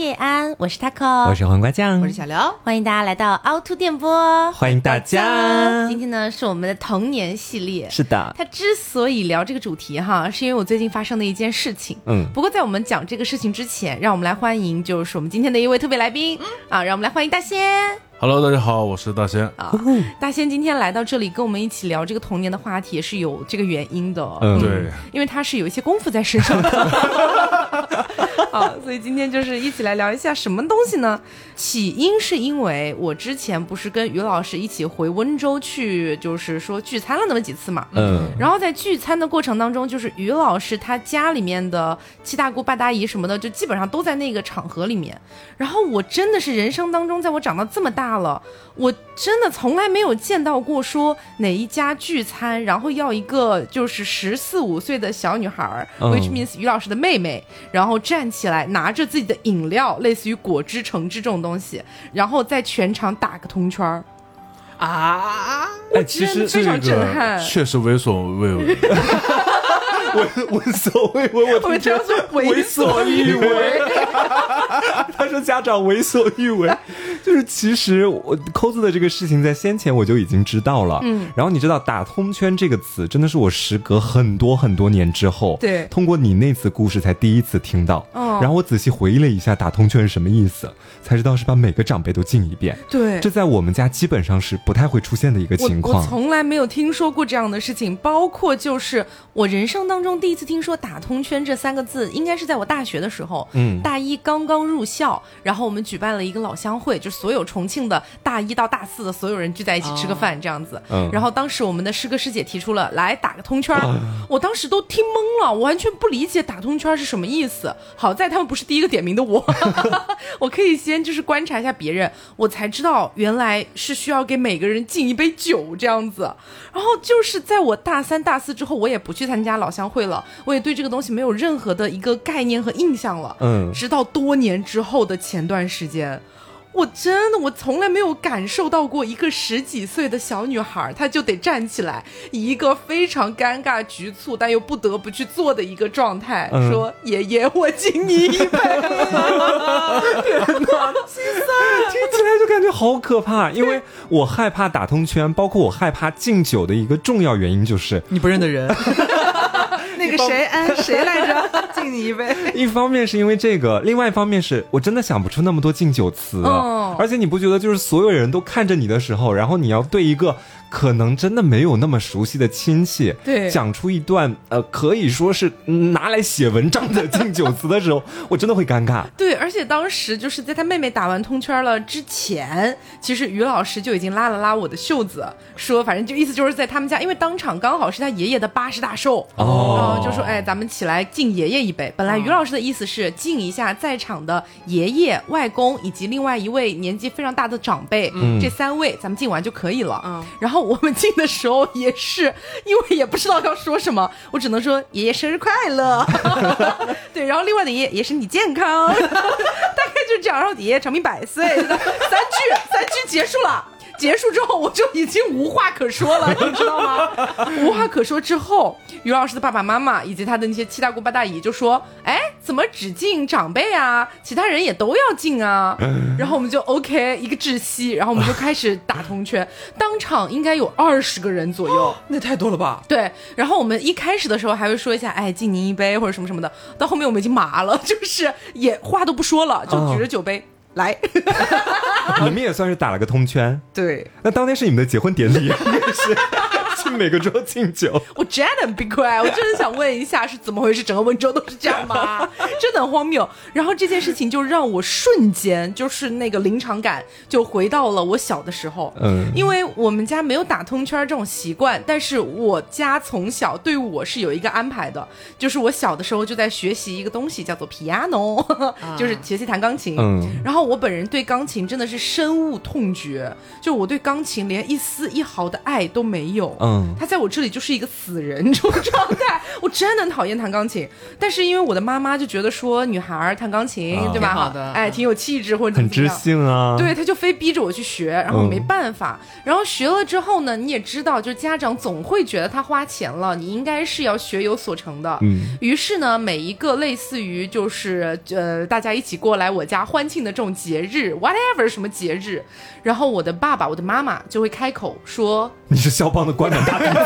叶安，我是 taco，我是黄瓜酱，我是小刘，欢迎大家来到凹凸电波，欢迎大家。今天呢是我们的童年系列，是的。他之所以聊这个主题哈，是因为我最近发生的一件事情。嗯，不过在我们讲这个事情之前，让我们来欢迎就是我们今天的一位特别来宾嗯啊，让我们来欢迎大仙。Hello，大家好，我是大仙啊。大仙今天来到这里跟我们一起聊这个童年的话题，也是有这个原因的。嗯，对，因为他是有一些功夫在身上的。好，所以今天就是一起来聊一下什么东西呢？起因是因为我之前不是跟于老师一起回温州去，就是说聚餐了那么几次嘛。嗯。然后在聚餐的过程当中，就是于老师他家里面的七大姑八大姨什么的，就基本上都在那个场合里面。然后我真的是人生当中，在我长到这么大了，我真的从来没有见到过说哪一家聚餐，然后要一个就是十四五岁的小女孩，which means 于老师的妹妹，然后站起。来，拿着自己的饮料，类似于果汁、橙汁这种东西，然后在全场打个通圈儿啊！哎，其实非常震撼，确实为所未为。闻闻所未闻，我们这样说为所欲为。他说家长为所欲为，就是其实我抠字的这个事情在先前我就已经知道了。嗯，然后你知道“打通圈”这个词，真的是我时隔很多很多年之后，对，通过你那次故事才第一次听到。嗯，然后我仔细回忆了一下“打通圈”是什么意思，才知道是把每个长辈都敬一遍。对，这在我们家基本上是不太会出现的一个情况。我从来没有听说过这样的事情，包括就是我人生当。中第一次听说“打通圈”这三个字，应该是在我大学的时候，嗯，大一刚刚入校，然后我们举办了一个老乡会，就所有重庆的大一到大四的所有人聚在一起吃个饭这样子，嗯，然后当时我们的师哥师姐提出了来打个通圈，我当时都听懵了，我完全不理解打通圈是什么意思。好在他们不是第一个点名的我，我可以先就是观察一下别人，我才知道原来是需要给每个人敬一杯酒这样子。然后就是在我大三大四之后，我也不去参加老乡。会了，我也对这个东西没有任何的一个概念和印象了。嗯，直到多年之后的前段时间。我真的，我从来没有感受到过一个十几岁的小女孩，她就得站起来，以一个非常尴尬、局促但又不得不去做的一个状态，说：“爷爷，我敬你一杯。”天哪，心酸，听起来就感觉好可怕。因为我害怕打通圈，包括我害怕敬酒的一个重要原因就是你不认得人。那个谁，哎，谁来着？敬你一杯。一方面是因为这个，另外一方面是我真的想不出那么多敬酒词。而且你不觉得，就是所有人都看着你的时候，然后你要对一个。可能真的没有那么熟悉的亲戚，对，讲出一段呃可以说是拿来写文章的敬酒词的时候，我真的会尴尬。对，而且当时就是在他妹妹打完通圈了之前，其实于老师就已经拉了拉我的袖子，说反正就意思就是在他们家，因为当场刚好是他爷爷的八十大寿，哦，就说哎，咱们起来敬爷爷一杯。本来于老师的意思是敬一下在场的爷爷、外公以及另外一位年纪非常大的长辈，嗯这三位咱们敬完就可以了。嗯，然后。我们进的时候也是，因为也不知道要说什么，我只能说爷爷生日快乐。对，然后另外的爷爷也是你健康，大概就这样。然后爷爷长命百岁，三句三句结束了。结束之后，我就已经无话可说了，你知道吗？无话可说之后，于老师的爸爸妈妈以及他的那些七大姑八大姨就说：“哎，怎么只敬长辈啊？其他人也都要敬啊？”然后我们就 OK 一个窒息，然后我们就开始打铜圈，当场应该有二十个人左右，那太多了吧？对。然后我们一开始的时候还会说一下：“哎，敬您一杯或者什么什么的。”到后面我们已经麻了，就是也话都不说了，就举着酒杯。来，你们也算是打了个通圈。对，那当天是你们的结婚典礼，也是。每个桌敬酒，我真的很 q u i 我真的想问一下是怎么回事？整个温州都是这样吗？真的很荒谬。然后这件事情就让我瞬间就是那个临场感就回到了我小的时候。嗯，因为我们家没有打通圈这种习惯，但是我家从小对我是有一个安排的，就是我小的时候就在学习一个东西叫做 piano，就是学习弹钢琴。嗯，然后我本人对钢琴真的是深恶痛绝，就我对钢琴连一丝一毫的爱都没有。嗯。嗯他在我这里就是一个死人 这种状态，我真的很讨厌弹钢琴。但是因为我的妈妈就觉得说女孩儿弹钢琴，啊对吧？挺好的哎，挺有气质或者怎么很知。性啊。对，他就非逼着我去学，然后没办法。然后学了之后呢，你也知道，就是家长总会觉得他花钱了，你应该是要学有所成的。嗯于是呢，每一个类似于就是呃大家一起过来我家欢庆的这种节日，whatever 什么节日，然后我的爸爸、我的妈妈就会开口说，你是肖邦的关门大弟子。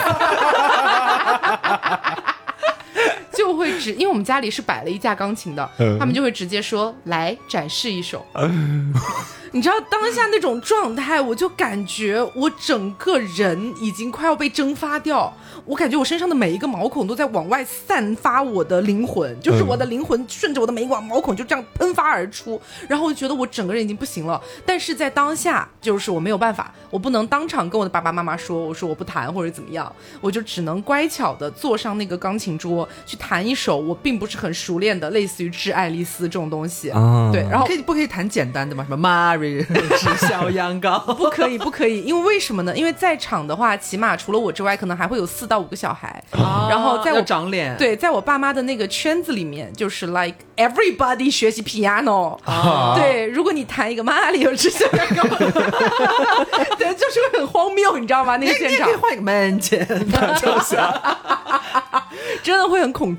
就会直，因为我们家里是摆了一架钢琴的，嗯他们就会直接说来展示一首。你知道当下那种状态，我就感觉我整个人已经快要被蒸发掉，我感觉我身上的每一个毛孔都在往外散发我的灵魂，就是我的灵魂顺着我的每一管毛孔就这样喷发而出，然后我就觉得我整个人已经不行了。但是在当下，就是我没有办法，我不能当场跟我的爸爸妈妈说，我说我不弹或者怎么样，我就只能乖巧的坐上那个钢琴桌去弹一首我并不是很熟练的，类似于《致爱丽丝》这种东西。啊对，然后可以不可以弹简单的吗？什么 Mary 是小羊羔？不可以，不可以，因为为什么呢？因为在场的话，起码除了我之外，可能还会有四到五个小孩。然后在我长脸，对，在我爸妈的那个圈子里面，就是 like everybody 学习 piano。啊对，如果你弹一个马里奥之小羊羔，对，就是会很荒谬，你知道吗？那个现场你可以换一个门前大跳下。真的会很恐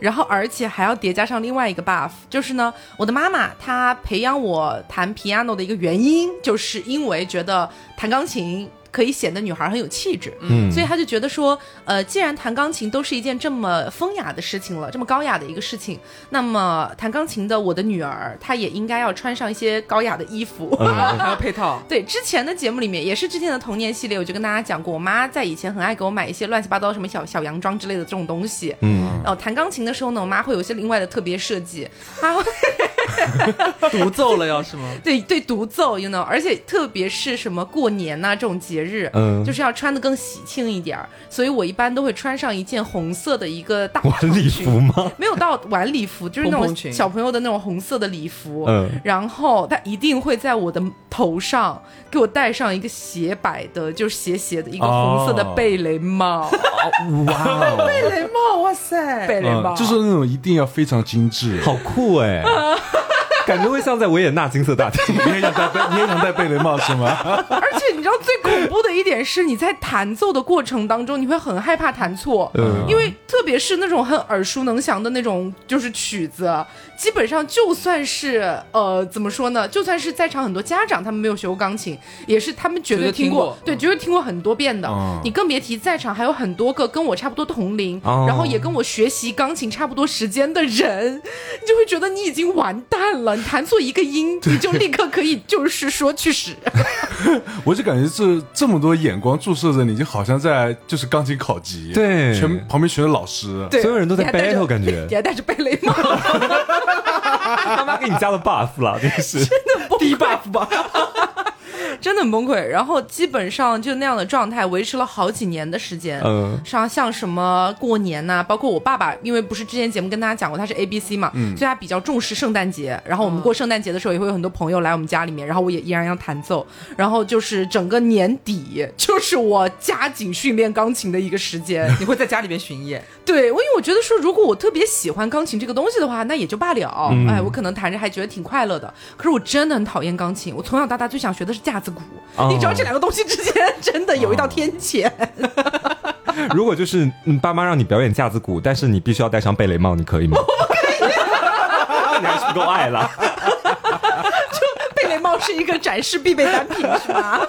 然后而且还要叠加上另外一个 buff，就是呢，我的妈妈她培养我弹 piano 的一个原因，就是因为觉得弹钢琴。可以显得女孩很有气质，嗯所以她就觉得说，呃，既然弹钢琴都是一件这么风雅的事情了，这么高雅的一个事情，那么弹钢琴的我的女儿，她也应该要穿上一些高雅的衣服。还要配套。对，之前的节目里面也是之前的童年系列，我就跟大家讲过，我妈在以前很爱给我买一些乱七八糟什么小小洋装之类的这种东西。嗯，然后弹钢琴的时候呢，我妈会有一些另外的特别设计，她会 独奏了要是吗？对对独奏，you know，而且特别是什么过年呐、这种节日，嗯就是要穿的更喜庆一点儿，所以我一般都会穿上一件红色的一个大晚礼服吗？没有到晚礼服，就是那种蓬蓬裙小朋友的那种红色的礼服。嗯然后他一定会在我的头上给我戴上一个斜摆的，就是斜斜的一个红色的哦贝雷帽。哇哦，雷帽，哇塞！贝雷帽、嗯，就是那种一定要非常精致。好酷哎！感觉会像在维也纳金色大厅。你也想戴贝，你也想戴贝雷帽是吗？而 且你知道最恐怖的一点是，你在弹奏的过程当中，你会很害怕弹错，嗯。因为特别是那种很耳熟能详的那种就是曲子，基本上就算是呃怎么说呢，就算是在场很多家长他们没有学过钢琴，也是他们绝对听听过，对，绝对听过很多遍的。嗯你更别提在场还有很多个跟我差不多同龄，哦然后也跟我学习钢琴差不多时间的人，你就会觉得你已经完蛋了，你弹错一个音，你就立刻可以就是说去死。我就感觉这这么多眼光注射着你，就好像在就是钢琴考级，对。全旁边全是老师。对，所有人都在 battle 感觉。你还戴着贝雷帽，他妈给你加了 buff 了，真是。低 buff 吧，真的很崩溃。然后基本上就那样的状态维持了好几年的时间。嗯像像什么过年呐、包括我爸爸，因为不是之前节目跟大家讲过他是 A B C 嘛，所以他比较重视圣诞节。然后我们过圣诞节的时候，也会有很多朋友来我们家里面，然后我也依然要弹奏。然后就是整个年底，就是我加紧训练钢琴的一个时间。你会在家里面巡演，对，我因为我觉得说，如果我特别喜欢钢琴这个东西的话，那也就罢了。嗯哎，我可能弹着还觉得挺快乐的。可是我真的很讨厌钢琴，我从小到大最想学的是架子鼓。哦你知道这两个东西之间真的有一道天堑。如果就是你，爸妈让你表演架子鼓，但是你必须要戴上贝雷帽，你可以吗？你还是不够爱了。贝雷帽是一个展示必备单品，是吗？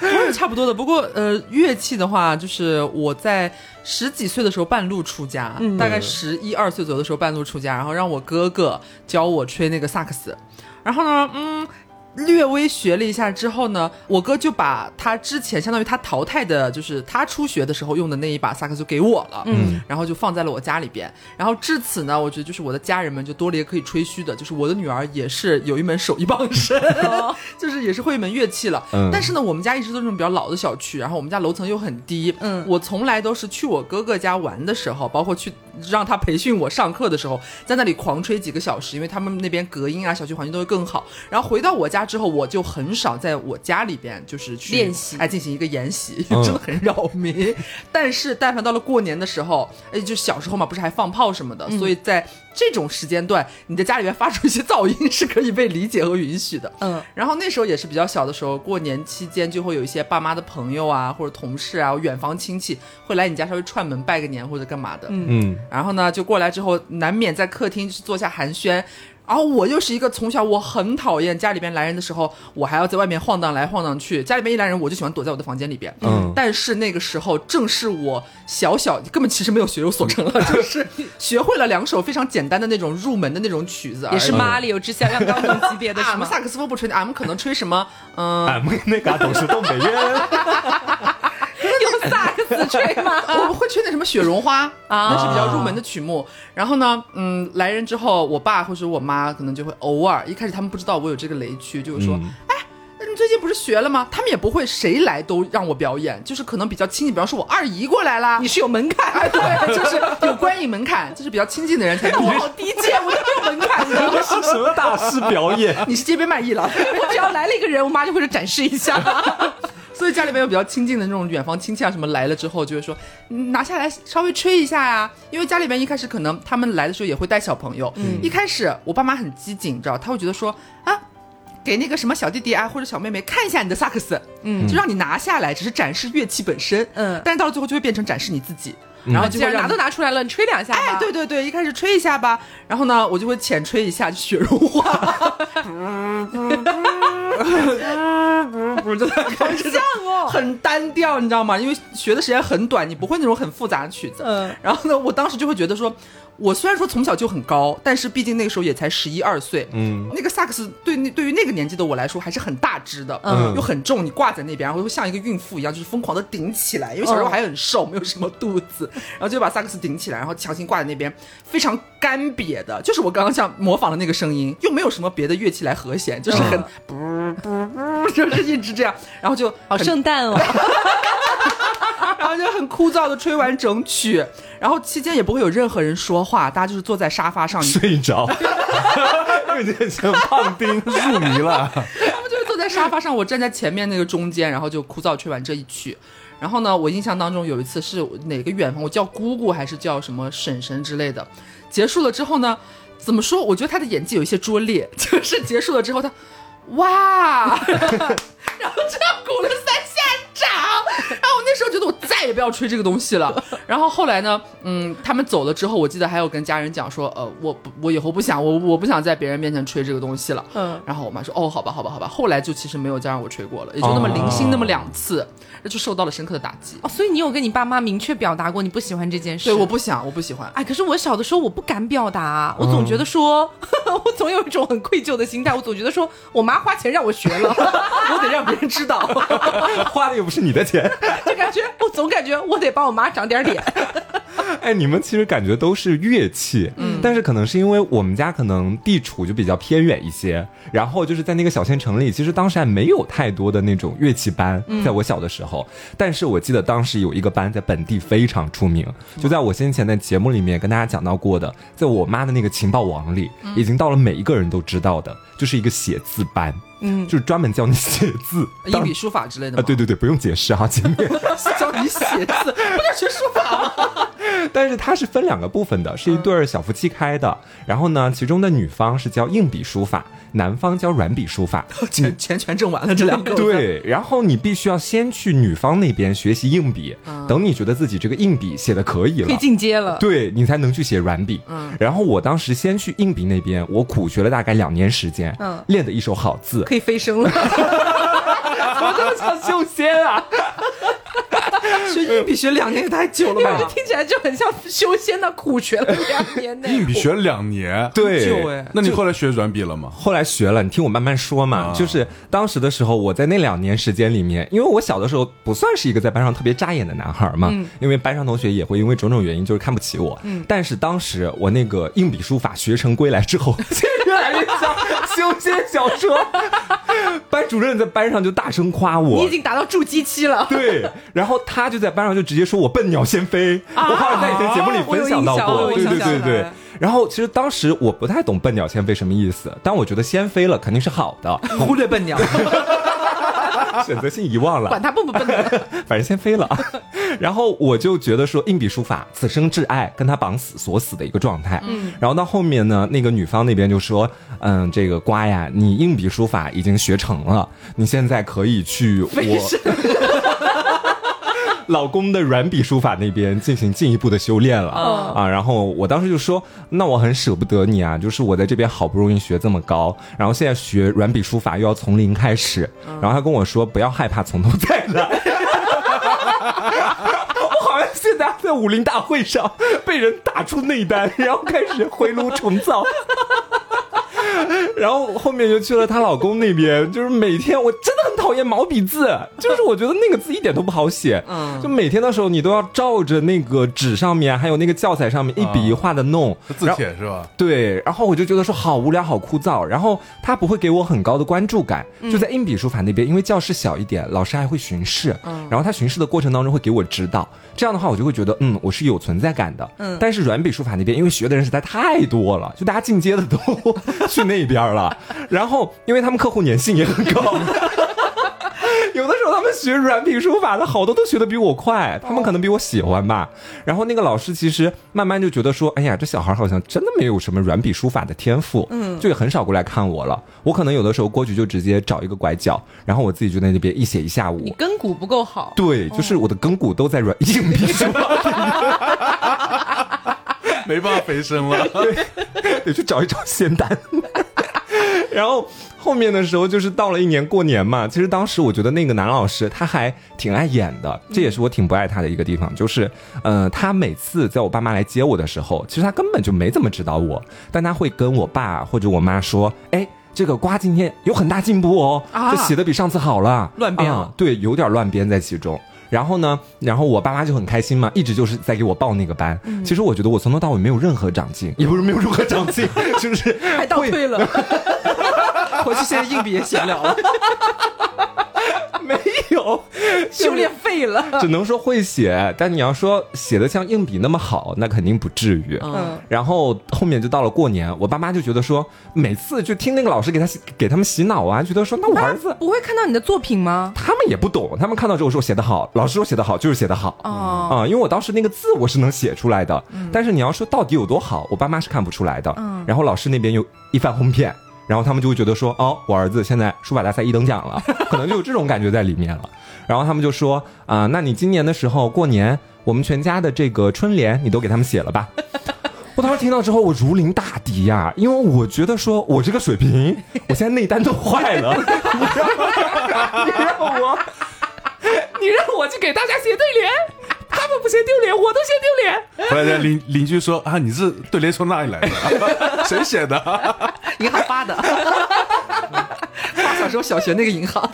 我也差不多的。不过呃，乐器的话，就是我在十几岁的时候半路出家，嗯大概十一二岁左右的时候半路出家，然后让我哥哥教我吹那个萨克斯，然后呢，嗯。略微学了一下之后呢，我哥就把他之前相当于他淘汰的，就是他初学的时候用的那一把萨克斯给我了，嗯，然后就放在了我家里边。然后至此呢，我觉得就是我的家人们就多了一个可以吹嘘的，就是我的女儿也是有一门手艺傍身，就是也是会一门乐器了。嗯但是呢，我们家一直都是那种比较老的小区，然后我们家楼层又很低，嗯我从来都是去我哥哥家玩的时候，包括去让他培训我上课的时候，在那里狂吹几个小时，因为他们那边隔音啊、小区环境都会更好。然后回到我家家之后，我就很少在我家里边就是去练习哎，进行一个研习，嗯 真的很扰民。但是但凡到了过年的时候，哎，就小时候嘛，不是还放炮什么的，所以在这种时间段，你在家里边发出一些噪音是可以被理解和允许的。嗯，然后那时候也是比较小的时候，过年期间就会有一些爸妈的朋友啊，或者同事啊，远房亲戚会来你家稍微串门拜个年或者干嘛的。嗯，嗯，然后呢，就过来之后，难免在客厅就是坐下寒暄。然后我又是一个从小我很讨厌家里边来人的时候，我还要在外面晃荡来晃荡去。家里边一来人，我就喜欢躲在我的房间里边。嗯但是那个时候正是我小小根本其实没有学有所成了，就是学会了两首非常简单的那种入门的那种曲子，也是马里奥之响亮钢琴级别的是吗？俺们萨克斯风不吹的，俺们可能吹什么？嗯、俺们那嘎都是东北人，用萨克斯吹吗？我们会吹那什么雪绒花啊那是比较入门的曲目。然后呢，嗯，来人之后，我爸或者我妈可能就会偶尔，一开始他们不知道我有这个雷区，就是说，嗯哎。那你最近不是学了吗？他们也不会谁来都让我表演，就是可能比较亲近，比方说我二姨过来啦，你是有门槛，哎，对，就是有观影门槛，就是比较亲近的人才能。我好低贱，我都没有门槛的。这是什么大师表演？你是街边卖艺了，我只要来了一个人，我妈就会展示一下。所以家里面有比较亲近的那种远房亲戚啊什么来了之后，就会说嗯拿下来稍微吹一下呀、因为家里面一开始可能他们来的时候也会带小朋友，一开始我爸妈很机警，你知道，他会觉得说啊。给那个什么小弟弟啊或者小妹妹看一下你的萨克斯，嗯，就让你拿下来，只是展示乐器本身，嗯但是到了最后就会变成展示你自己，然后就会让你既然拿都拿出来了，你吹两下吧。哎，对对对，一开始吹一下吧，然后呢，我就会浅吹一下就雪融化，不 就好像哦。很单调，你知道吗？因为学的时间很短，你不会那种很复杂的曲子。嗯。然后呢，我当时就会觉得说，我虽然说从小就很高，但是毕竟那个时候也才十一二岁，嗯，那个萨克斯对那对于那个年纪的我来说还是很大只的，嗯。又很重，你挂在那边，然后会像一个孕妇一样，就是疯狂的顶起来，因为小时候还很瘦，没有什么肚子，然后就把萨克斯顶起来，然后强行挂在那边，非常干瘪的，就是我刚刚像模仿的那个声音，又没有什么别的乐器来和弦，就是很不不不，就是一直这样，然后就好圣诞哦。然后就很枯燥的吹完整曲，然后期间也不会有任何人说话，大家就是坐在沙发上，睡着，有点像胖丁入迷了。他们就是坐在沙发上，我站在前面那个中间，然后就枯燥吹完这一曲。然后呢，我印象当中有一次是哪个远方，我叫姑姑还是叫什么婶婶之类的。结束了之后呢，怎么说？我觉得他的演技有一些拙劣，就是结束了之后他，哇，然后这样鼓了三下掌。然后我那时候觉得我再也不要吹这个东西了。然后后来呢，嗯，他们走了之后，我记得还有跟家人讲说，呃，我我以后不想我我不想在别人面前吹这个东西了。嗯然后我妈说：“哦，好吧，好吧，好吧。”后来就其实没有再让我吹过了，也就那么零星那么两次，那就受到了深刻的打击。哦，所以你有跟你爸妈明确表达过你不喜欢这件事？对，我不想，我不喜欢。哎，可是我小的时候我不敢表达，我总觉得说，我总有一种很愧疚的心态，我总觉得说我妈花钱让我学了，我得让别人知道。花的又不是你的钱。就感觉我总感觉我得帮我妈长点脸。哎，你们其实感觉都是乐器，嗯，但是可能是因为我们家可能地处就比较偏远一些，然后就是在那个小县城里，其实当时还没有太多的那种乐器班，在我小的时候，但是我记得当时有一个班在本地非常出名，就在我先前的节目里面跟大家讲到过的，在我妈的那个情报网里，已经到了每一个人都知道的，就是一个写字班，嗯，就是专门教你写字，一笔书法之类的啊，吗？对对对，不用解释哈，前面。教你写字，不就是学书法吗？但是它是分两个部分的，是一对儿小夫妻开的。然后呢，其中的女方是教硬笔书法，男方教软笔书法。钱 钱全挣完了，这两个。对，然后你必须要先去女方那边学习硬笔，等你觉得自己这个硬笔写的可以了，可以进阶了。对你才能去写软笔。嗯，然后我当时先去硬笔那边，我苦学了大概两年时间，嗯练的一手好字。可以飞升了，我这么像修仙啊！学硬笔学两年也太久了吧？听起来就很像修仙的苦学了两年呢。硬笔学了两年，对，那你后来学软笔了吗？后来学了，你听我慢慢说嘛。啊就是当时的时候，我在那两年时间里面，因为我小的时候不算是一个在班上特别扎眼的男孩嘛，因为班上同学也会因为种种原因就是看不起我。但是当时我那个硬笔书法学成归来之后，越来越像修仙小说。班主任在班上就大声夸我，你已经达到筑基期了。对，然后他就在在班上就直接说我笨鸟先飞，我好像在以前节目里分享到过，对对对对。然后其实当时我不太懂笨鸟先飞什么意思，但我觉得先飞了肯定是好的，忽略笨鸟。选择性遗忘了，管他笨不笨，反正先飞了。然后我就觉得说，硬笔书法此生挚爱，跟他绑死锁死的一个状态。嗯，然后到后面呢，那个女方那边就说，嗯，这个瓜呀，你硬笔书法已经学成了，你现在可以去我。老公的软笔书法那边进行进一步的修炼了啊，然后我当时就说，那我很舍不得你啊，就是我在这边好不容易学这么高，然后现在学软笔书法又要从零开始，然后他跟我说不要害怕，从头再来。我好像现在在武林大会上被人打出内丹，然后开始回炉重造。然后后面就去了她老公那边，就是每天我真的很讨厌毛笔字，就是我觉得那个字一点都不好写，嗯，就每天的时候你都要照着那个纸上面，还有那个教材上面一笔一画的弄。字帖是吧？对，然后我就觉得说好无聊，好枯燥，然后他不会给我很高的关注感，就在硬笔书法那边，因为教室小一点，老师还会巡视，嗯，然后他巡视的过程当中会给我指导，这样的话我就会觉得嗯我是有存在感的，嗯，但是软笔书法那边因为学的人实在太多了，就大家进阶的都 去那边。了，然后因为他们客户粘性也很高，有的时候他们学软笔书法的好多都学的比我快，他们可能比我喜欢吧。然后那个老师其实慢慢就觉得说，哎呀，这小孩好像真的没有什么软笔书法的天赋，嗯，就也很少过来看我了。我可能有的时候过去就直接找一个拐角，然后我自己就在那边一写一下午。你根骨不够好，对，就是我的根骨都在软硬笔书法，没办法肥身了，得去找一找仙丹。然后后面的时候就是到了一年过年嘛，其实当时我觉得那个男老师他还挺爱演的，这也是我挺不爱他的一个地方，就是，呃，他每次在我爸妈来接我的时候，其实他根本就没怎么指导我，但他会跟我爸或者我妈说，哎，这个瓜今天有很大进步哦，这写的比上次好了，乱编，啊对，有点乱编在其中。然后呢，然后我爸妈就很开心嘛，一直就是在给我报那个班。其实我觉得我从头到尾没有任何长进，也不是没有任何长进，就 是还倒退了。回去现在硬笔也写不了了。没有，修炼废了，只能说会写，但你要说写的像硬笔那么好，那肯定不至于。嗯，然后后面就到了过年，我爸妈就觉得说，每次就听那个老师给他给他们洗脑啊，觉得说那我儿子不会看到你的作品吗？他们也不懂，他们看到之后说写的好，老师说写的好就是写的好啊啊，因为我当时那个字我是能写出来的，但是你要说到底有多好，我爸妈是看不出来的。嗯，然后老师那边又一番哄骗。然后他们就会觉得说，哦，我儿子现在书法大赛一等奖了，可能就有这种感觉在里面了。然后他们就说，啊，那你今年的时候过年，我们全家的这个春联你都给他们写了吧？我当时听到之后，我如临大敌呀，因为我觉得说我这个水平，我现在内丹都坏了，你让我，你让我去给大家写对联。他们不嫌丢脸，我都嫌丢脸。后来邻邻居说啊，你是对联从哪里来的？谁写的？银行发的。发小时候小学那个银行。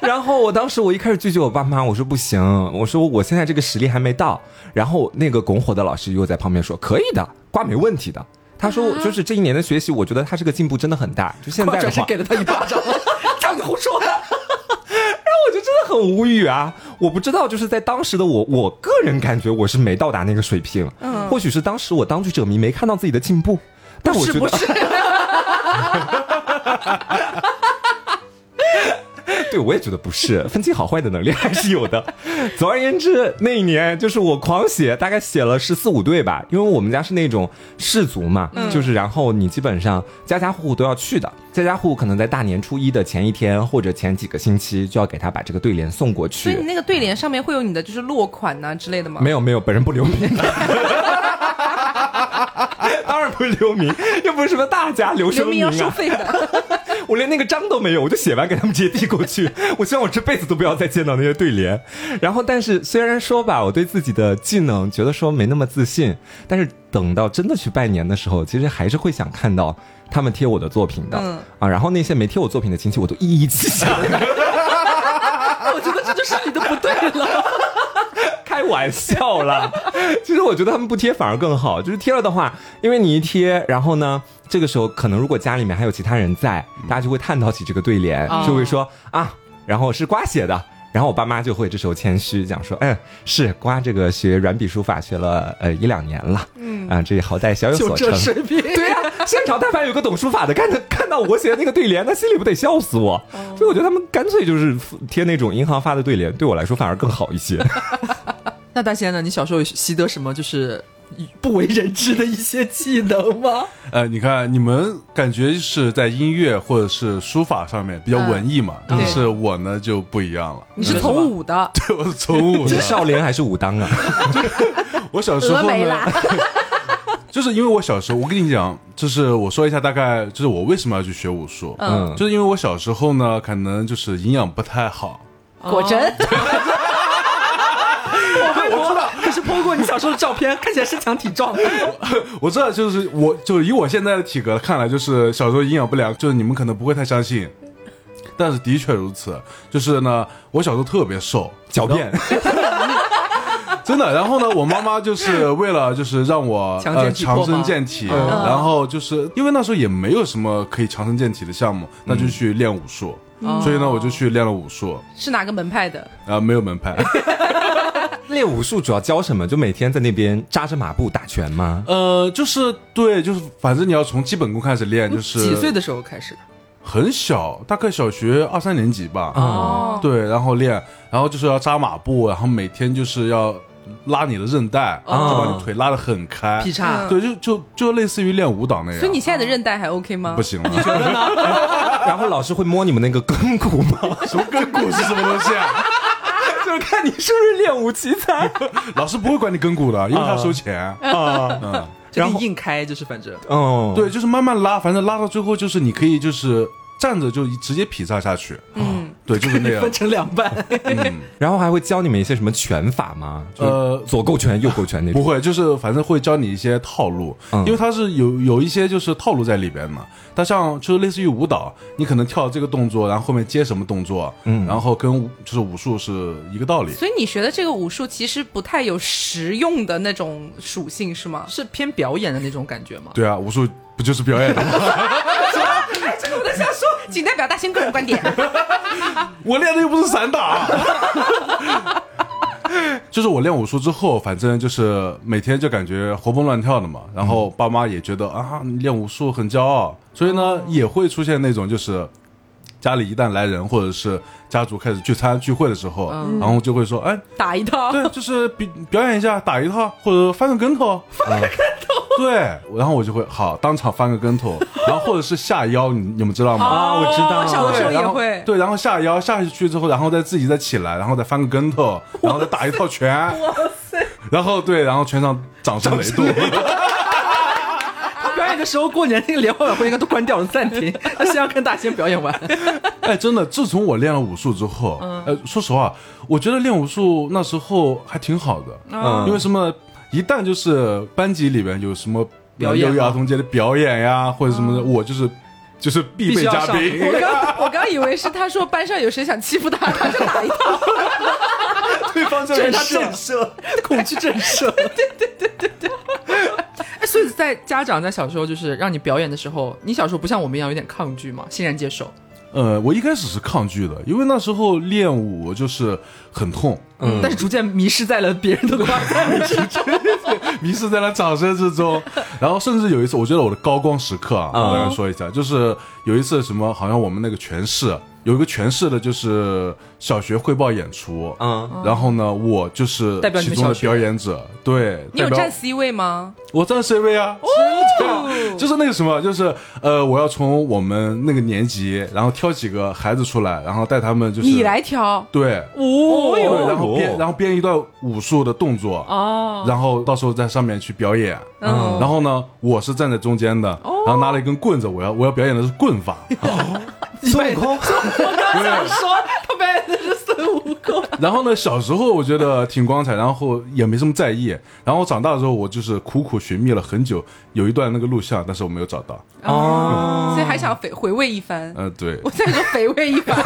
然后我当时我一开始拒绝我爸妈，我说不行，我说我现在这个实力还没到。然后那个拱火的老师又在旁边说可以的，挂没问题的。他说就是这一年的学习，我觉得他这个进步真的很大。就现在的话，给了他一巴掌，让你胡说。我就真的很无语啊！我不知道，就是在当时的我，我个人感觉我是没到达那个水平。嗯，或许是当时我当局者迷，没看到自己的进步。但我觉得。对，我也觉得不是，分清好坏的能力还是有的。总而言之，那一年就是我狂写，大概写了十四五对吧？因为我们家是那种氏族嘛，就是然后你基本上家家户户都要去的，家家户户可能在大年初一的前一天或者前几个星期就要给他把这个对联送过去。所以你那个对联上面会有你的就是落款呐之类的吗？没有没有，本人不留名。当然不是留名，又不是什么大家留声名啊。留名要收费的。我连那个章都没有，我就写完给他们直接递过去。我希望我这辈子都不要再见到那些对联。然后，但是虽然说吧，我对自己的技能觉得说没那么自信，但是等到真的去拜年的时候，其实还是会想看到他们贴我的作品的。嗯啊，然后那些没贴我作品的亲戚，我都一一记下来。我觉得这就是你的不对了。开玩笑啦，其实我觉得他们不贴反而更好。就是贴了的话，因为你一贴，然后呢，这个时候可能如果家里面还有其他人在，大家就会探讨起这个对联，就会说啊，然后是瓜写的，然后我爸妈就会这时候谦虚讲说，哎，是瓜这个学软笔书法学了呃一两年了，嗯啊，这好歹小有所成。平，对呀，现场但凡有个懂书法的，看到看到我写的那个对联，他心里不得笑死我。所以我觉得他们干脆就是贴那种银行发的对联，对我来说反而更好一些。那大仙呢？你小时候习得什么就是不为人知的一些技能吗？呃，你看你们感觉是在音乐或者是书法上面比较文艺嘛，但是我呢就不一样了。你是从武的，对，我是从武的。是少年还是武当啊？我小时候呢，就是因为我小时候，我跟你讲，就是我说一下大概，就是我为什么要去学武术，嗯，就是因为我小时候呢，可能就是营养不太好，果真。我知道，可是拍过你小时候的照片，看起来身强体壮。我知道，就是我，就以我现在的体格看来，就是小时候营养不良，就是你们可能不会太相信，但是的确如此。就是呢，我小时候特别瘦，狡辩，真的。然后呢，我妈妈就是为了就是让我呃强身健体，然后就是因为那时候也没有什么可以强身健体的项目，那就去练武术。所以呢，我就去练了武术。是哪个门派的？啊，没有门派。练武术主要教什么？就每天在那边扎着马步打拳吗？呃，就是对，就是反正你要从基本功开始练，就是几岁的时候开始的？很小，大概小学二三年级吧。哦，对，然后练，然后就是要扎马步，然后每天就是要拉你的韧带，就把你腿拉得很开。劈叉。对，就就就类似于练舞蹈那样。所以你现在的韧带还 OK 吗？不行了。然后老师会摸你们那个根骨吗？什么根骨是什么东西啊？就是看你是不是练武奇才，老师不会管你跟骨的，因为他收钱。啊。嗯，然后硬开就是反正，嗯，对，就是慢慢拉，反正拉到最后就是你可以就是站着就直接劈叉下去。嗯，对，就是那样。分成两半。嗯，然后还会教你们一些什么拳法吗？呃，左勾拳、右勾拳那种。不会，就是反正会教你一些套路，因为它是有有一些就是套路在里边嘛。它像就是类似于舞蹈，你可能跳这个动作，然后后面接什么动作，嗯，然后跟就是武术是一个道理。所以你学的这个武术其实不太有实用的那种属性，是吗？是偏表演的那种感觉吗？对啊，武术不就是表演的吗？仅代表大兴个人观点。我练的又不是散打。就是我练武术之后，反正就是每天就感觉活蹦乱跳的嘛，然后爸妈也觉得啊，练武术很骄傲，所以呢也会出现那种就是家里一旦来人或者是家族开始聚餐聚会的时候，然后就会说哎打一套，对，就是比表演一下打一套或者翻个跟头，翻个跟头。对，然后我就会好当场翻个跟头，然后或者是下腰，你你们知道吗？啊，我知道，小的时候也会。对，然后下腰下去之后，然后再自己再起来，然后再翻个跟头，然后再打一套拳。哇塞！然后对，然后全场掌声雷动。他表演的时候，过年那个联欢晚会应该都关掉了，暂停。他先要跟大仙表演完。哎，真的，自从我练了武术之后，呃，说实话，我觉得练武术那时候还挺好的。嗯，因为什么？一旦就是班级里边有什么表演，幼儿童节的表演呀，或者什么的，我就是就是必备嘉宾。我刚我刚以为是他说班上有谁想欺负他，他就打一套，对方就震慑，恐惧震慑。对对对对对。哎，所以在家长在小时候就是让你表演的时候，你小时候不像我们一样有点抗拒吗，欣然接受。呃，我一开始是抗拒的，因为那时候练武就是很痛，嗯，但是逐渐迷失在了别人的夸赞之中，迷失在了掌声之中，然后甚至有一次，我觉得我的高光时刻啊，我跟你说一下，就是有一次什么，好像我们那个全市。有一个全市的，就是小学汇报演出，嗯，然后呢，我就是其中的表演者，对，你有站 C 位吗？我站 C 位啊，哦。就是那个什么，就是呃，我要从我们那个年级，然后挑几个孩子出来，然后带他们，就是你来挑，对，哦，然后编，然后编一段武术的动作，哦，然后到时候在上面去表演，嗯，然后呢，我是站在中间的，然后拿了一根棍子，我要我要表演的是棍法。孙悟空，我刚想说他表演的是孙悟空。然后呢，小时候我觉得挺光彩，然后也没什么在意。然后长大之后，我就是苦苦寻觅了很久，有一段那个录像，但是我没有找到。哦，所以还想回回味一番。呃，对，我再说回味一番。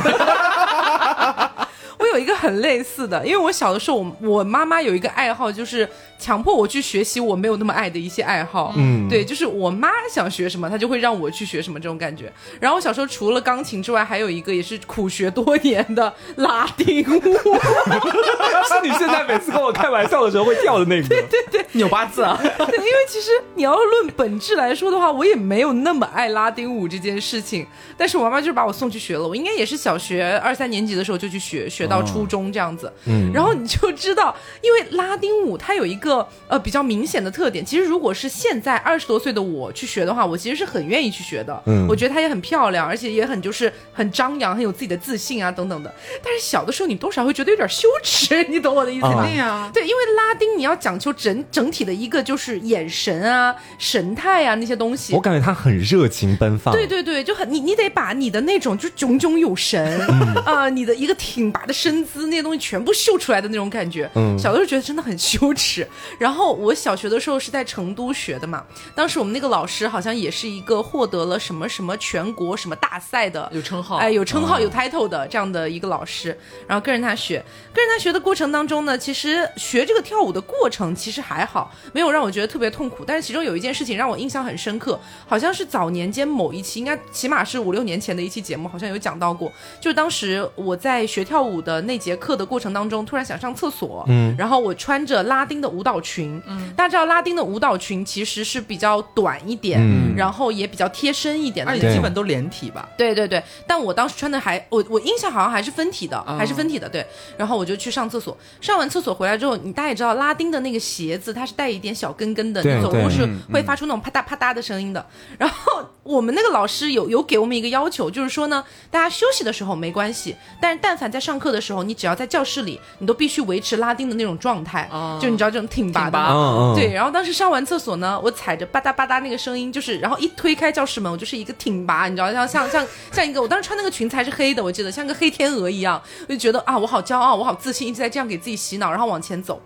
很很类似的，因为我小的时候，我我妈妈有一个爱好，就是强迫我去学习我没有那么爱的一些爱好。嗯，对，就是我妈想学什么，她就会让我去学什么这种感觉。然后我小时候除了钢琴之外，还有一个也是苦学多年的拉丁舞，是你现在每次跟我开玩笑的时候会跳的那个。对对对，扭八字啊。对，因为其实你要论本质来说的话，我也没有那么爱拉丁舞这件事情。但是我妈妈就是把我送去学了，我应该也是小学二三年级的时候就去学，学到初中这样子。嗯，然后你就知道，因为拉丁舞它有一个呃比较明显的特点。其实如果是现在二十多岁的我去学的话，我其实是很愿意去学的。嗯，我觉得它也很漂亮，而且也很就是很张扬，很有自己的自信啊等等的。但是小的时候你多少会觉得有点羞耻，你懂我的意思吗？对呀，对，因为拉丁你要讲究整整体的一个就是眼神啊、神态啊那些东西。我感觉他很热情奔放。对对对，就很你你得把你的那种就炯炯有神啊，你的一个挺拔的身姿那些东西全部秀出来的那种感觉。嗯，小的时候觉得真的很羞耻。然后我小学的时候是在成都学的嘛，当时我们那个老师好像也是一个获得了什么什么全国什么大赛的有称号，哎，有称号有 title 的这样的一个老师。然后跟着他学，跟着他学的过程当中呢，其实学这个跳舞的过程其实还好，没有让我觉得特别痛苦。但是其中有一件事情让我印象很深刻，好像是早年间某一期，应该起码是五六年前的一期节目，好像有讲到过。就是当时我在学跳舞的那节课的过程当中，突然想上厕所，嗯，然后我穿着拉丁的舞蹈裙，嗯，大家知道拉丁的舞蹈裙其实是比较短一点，嗯，然后也比较贴身一点，而且基本都连体吧。对对对，但我当时穿的还，我我印象好像还是分体的，还是分体的，对。然后我就去上厕所，上完厕所回来之后，你大家也知道拉丁的那个鞋子它是带一点小跟跟的，你走路是会发出那种啪嗒啪嗒的声音的。然后我们那个老师有有给我们一个要求，就是说呢，大家休息的时候没关系，但是但凡在上课的时候，你只要在教室里，你都必须维持拉丁的那种状态，就你知道这种挺拔的，对。然后当时上完厕所呢，我踩着吧嗒吧嗒那个声音，就是然后一推开教室门，我就是一个挺拔，你知道像像像像一个，我当时穿那个裙子还是黑的，我记得像个黑天鹅一样，我就觉得啊，我好骄傲，我好自信，一直在这样给自己洗脑，然后往前走。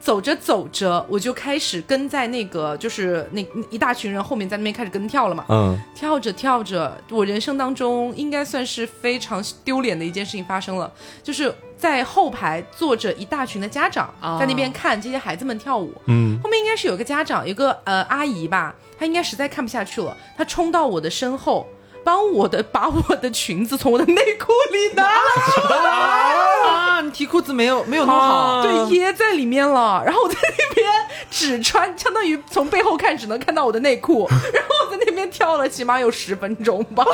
走着走着，我就开始跟在那个，就是那一大群人后面，在那边开始跟跳了嘛。嗯，跳着跳着，我人生当中应该算是非常丢脸的一件事情发生了，就是在后排坐着一大群的家长，在那边看这些孩子们跳舞。嗯，后面应该是有个家长，有个呃阿姨吧，她应该实在看不下去了，她冲到我的身后。帮我的把我的裙子从我的内裤里拿了出来啊！你提裤子没有没有弄好，对，掖在里面了。然后我在那边只穿，相当于从背后看只能看到我的内裤。然后我在那边跳了起码有十分钟吧。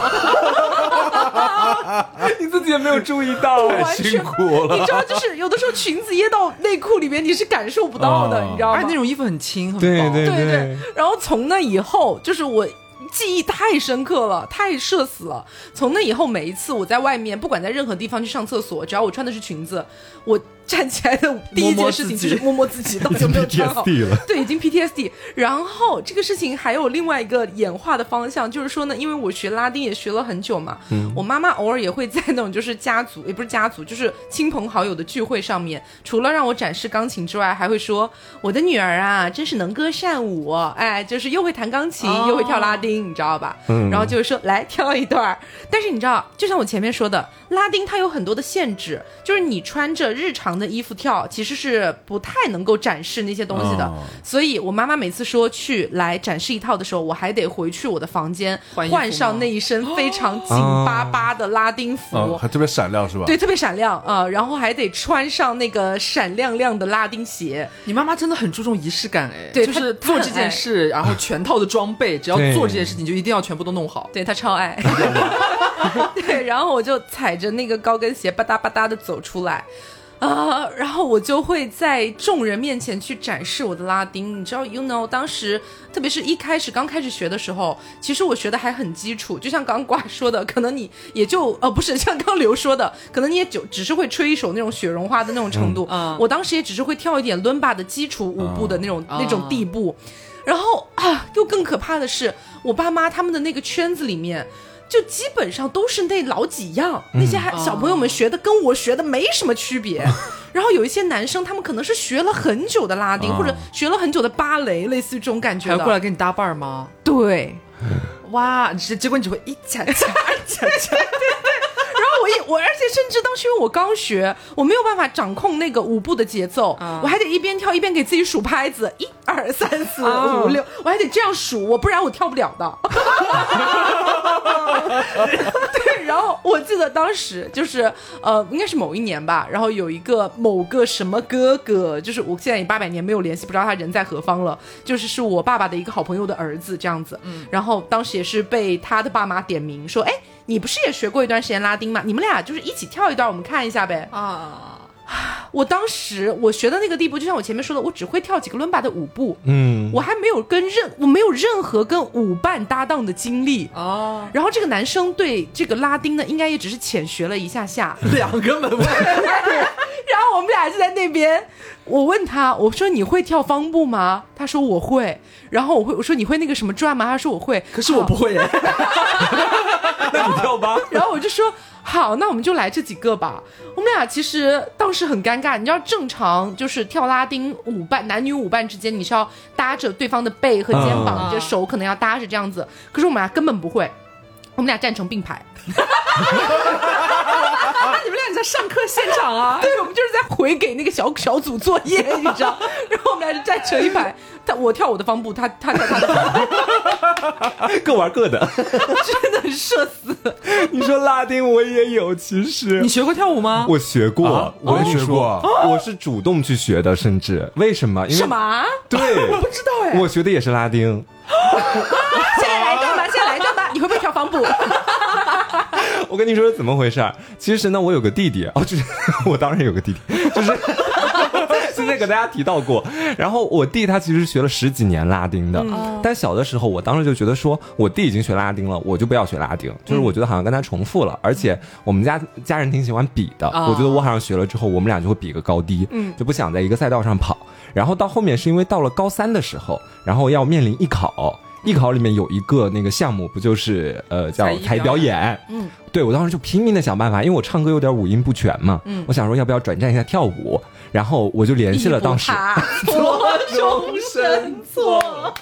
你自己也没有注意到，完全辛苦了。你知道，就是有的时候裙子掖到内裤里面，你是感受不到的，你知道吗？那种衣服很轻，很对对对。然后从那以后，就是我。记忆太深刻了，太社死了。从那以后，每一次我在外面，不管在任何地方去上厕所，只要我穿的是裙子，我。站起来的第一件事情就是摸摸自己到底有没有穿好，对，已经 PTSD。然后这个事情还有另外一个演化的方向，就是说呢，因为我学拉丁也学了很久嘛，我妈妈偶尔也会在那种就是家族，也不是家族，就是亲朋好友的聚会上面，除了让我展示钢琴之外，还会说我的女儿啊，真是能歌善舞，哎，就是又会弹钢琴又会跳拉丁，你知道吧？然后就是说来跳一段。但是你知道，就像我前面说的，拉丁它有很多的限制，就是你穿着日常。的衣服跳其实是不太能够展示那些东西的，所以我妈妈每次说去来展示一套的时候，我还得回去我的房间换上那一身非常紧巴巴的拉丁服，还特别闪亮是吧？对，特别闪亮啊！然后还得穿上那个闪亮亮的拉丁鞋。你妈妈真的很注重仪式感哎，对，就是做这件事，然后全套的装备，只要做这件事情就一定要全部都弄好。对她超爱，对，然后我就踩着那个高跟鞋吧嗒吧嗒的走出来。啊，然后我就会在众人面前去展示我的拉丁，你知道，you know，当时特别是一开始刚开始学的时候，其实我学的还很基础，就像刚瓜说的，可能你也就呃不是像刚刘说的，可能你也就只是会吹一首那种雪绒花的那种程度，我当时也只是会跳一点伦巴的基础舞步的那种那种地步，然后啊，又更可怕的是，我爸妈他们的那个圈子里面。就基本上都是那老几样，那些还小朋友们学的跟我学的没什么区别。然后有一些男生，他们可能是学了很久的拉丁，或者学了很久的芭蕾，类似于这种感觉的。还过来给你搭伴儿吗？对，哇，结结果你只会一恰恰恰恰。对对。然后我一我，而且甚至当时因为我刚学，我没有办法掌控那个舞步的节奏，我还得一边跳一边给自己数拍子，一二三四五六，我还得这样数，我不然我跳不了的。对，然后我记得当时就是呃，应该是某一年吧，然后有一个某个什么哥哥，就是我现在已八百年没有联系，不知道他人在何方了，就是是我爸爸的一个好朋友的儿子这样子。嗯，然后当时也是被他的爸妈点名说，哎，你不是也学过一段时间拉丁吗？你们俩就是一起跳一段，我们看一下呗。啊。我当时我学的那个地步，就像我前面说的，我只会跳几个伦巴的舞步，嗯，我还没有跟任我没有任何跟舞伴搭档的经历哦。然后这个男生对这个拉丁呢，应该也只是浅学了一下下，两个门外。然后我们俩就在那边，我问他，我说你会跳方步吗？他说我会。然后我会我说你会那个什么转吗？他说我会，可是我不会。那你跳吧。然后我就说。好，那我们就来这几个吧。我们俩其实当时很尴尬，你知道，正常就是跳拉丁舞伴，男女舞伴之间你是要搭着对方的背和肩膀，你的手可能要搭着这样子。可是我们俩根本不会，我们俩站成并排。那你们俩在上课现场啊？对，我们就是在回给那个小 小组作业，你知道？然后我们俩就站成一排，他我跳我的方步，他他跳他的，各玩各的，真的社死。你说拉丁我也有，其实你学过跳舞吗？我学过，我也学过，我是主动去学的，甚至为什么？因为什么？对，我不知道哎，我学的也是拉丁。现在来一段吧，现在来一段吧，你会不会跳方步？我跟你说怎么回事儿？其实呢，我有个弟弟哦，就是 我当然有个弟弟，就是之前给大家提到过。然后我弟他其实学了十几年拉丁的，但小的时候我当时就觉得说，我弟已经学拉丁了，我就不要学拉丁，就是我觉得好像跟他重复了。而且我们家家人挺喜欢比的，我觉得我好像学了之后，我们俩就会比个高低，嗯，就不想在一个赛道上跑。然后到后面是因为到了高三的时候，然后要面临艺考。艺考里面有一个那个项目，不就是呃叫才艺表演？嗯，对我当时就拼命的想办法，因为我唱歌有点五音不全嘛。嗯，我想说要不要转战一下跳舞，然后我就联系了当时。错终身错。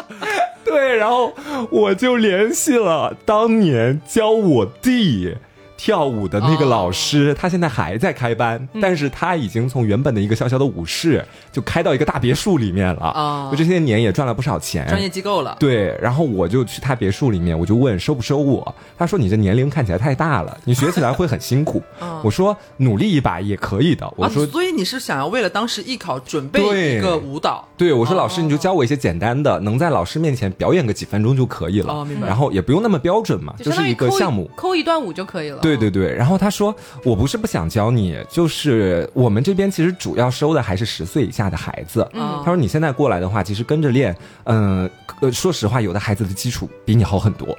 对，然后我就联系了当年教我弟。跳舞的那个老师，他现在还在开班，但是他已经从原本的一个小小的舞室，就开到一个大别墅里面了。啊，就这些年也赚了不少钱，专业机构了。对，然后我就去他别墅里面，我就问收不收我。他说你这年龄看起来太大了，你学起来会很辛苦。我说努力一把也可以的。我说，所以你是想要为了当时艺考准备一个舞蹈？对，我说老师你就教我一些简单的，能在老师面前表演个几分钟就可以了。哦，明白。然后也不用那么标准嘛，就是一个项目，抠一段舞就可以了。对对对，然后他说我不是不想教你，就是我们这边其实主要收的还是十岁以下的孩子。他说你现在过来的话，其实跟着练，嗯，呃，说实话，有的孩子的基础比你好很多，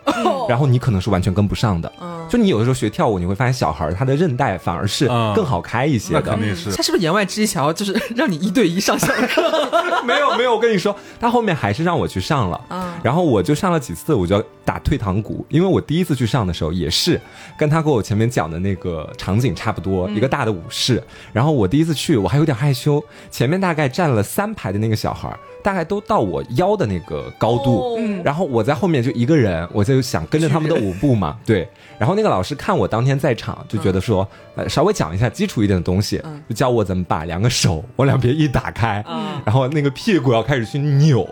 然后你可能是完全跟不上的。就你有的时候学跳舞，你会发现小孩他的韧带反而是更好开一些的。肯定是。他是不是言外之意想要就是让你一对一上下课？没有没有，我跟你说，他后面还是让我去上了。嗯，然后我就上了几次，我就要打退堂鼓，因为我第一次去上的时候也是跟他给我前面讲的那。个场景差不多，一个大的舞室。然后我第一次去，我还有点害羞。前面大概站了三排的那个小孩，大概都到我腰的那个高度。然后我在后面就一个人，我就想跟着他们的舞步嘛。对。然后那个老师看我当天在场，就觉得说，呃，稍微讲一下基础一点的东西，就教我怎么把两个手往两边一打开，然后那个屁股要开始去扭，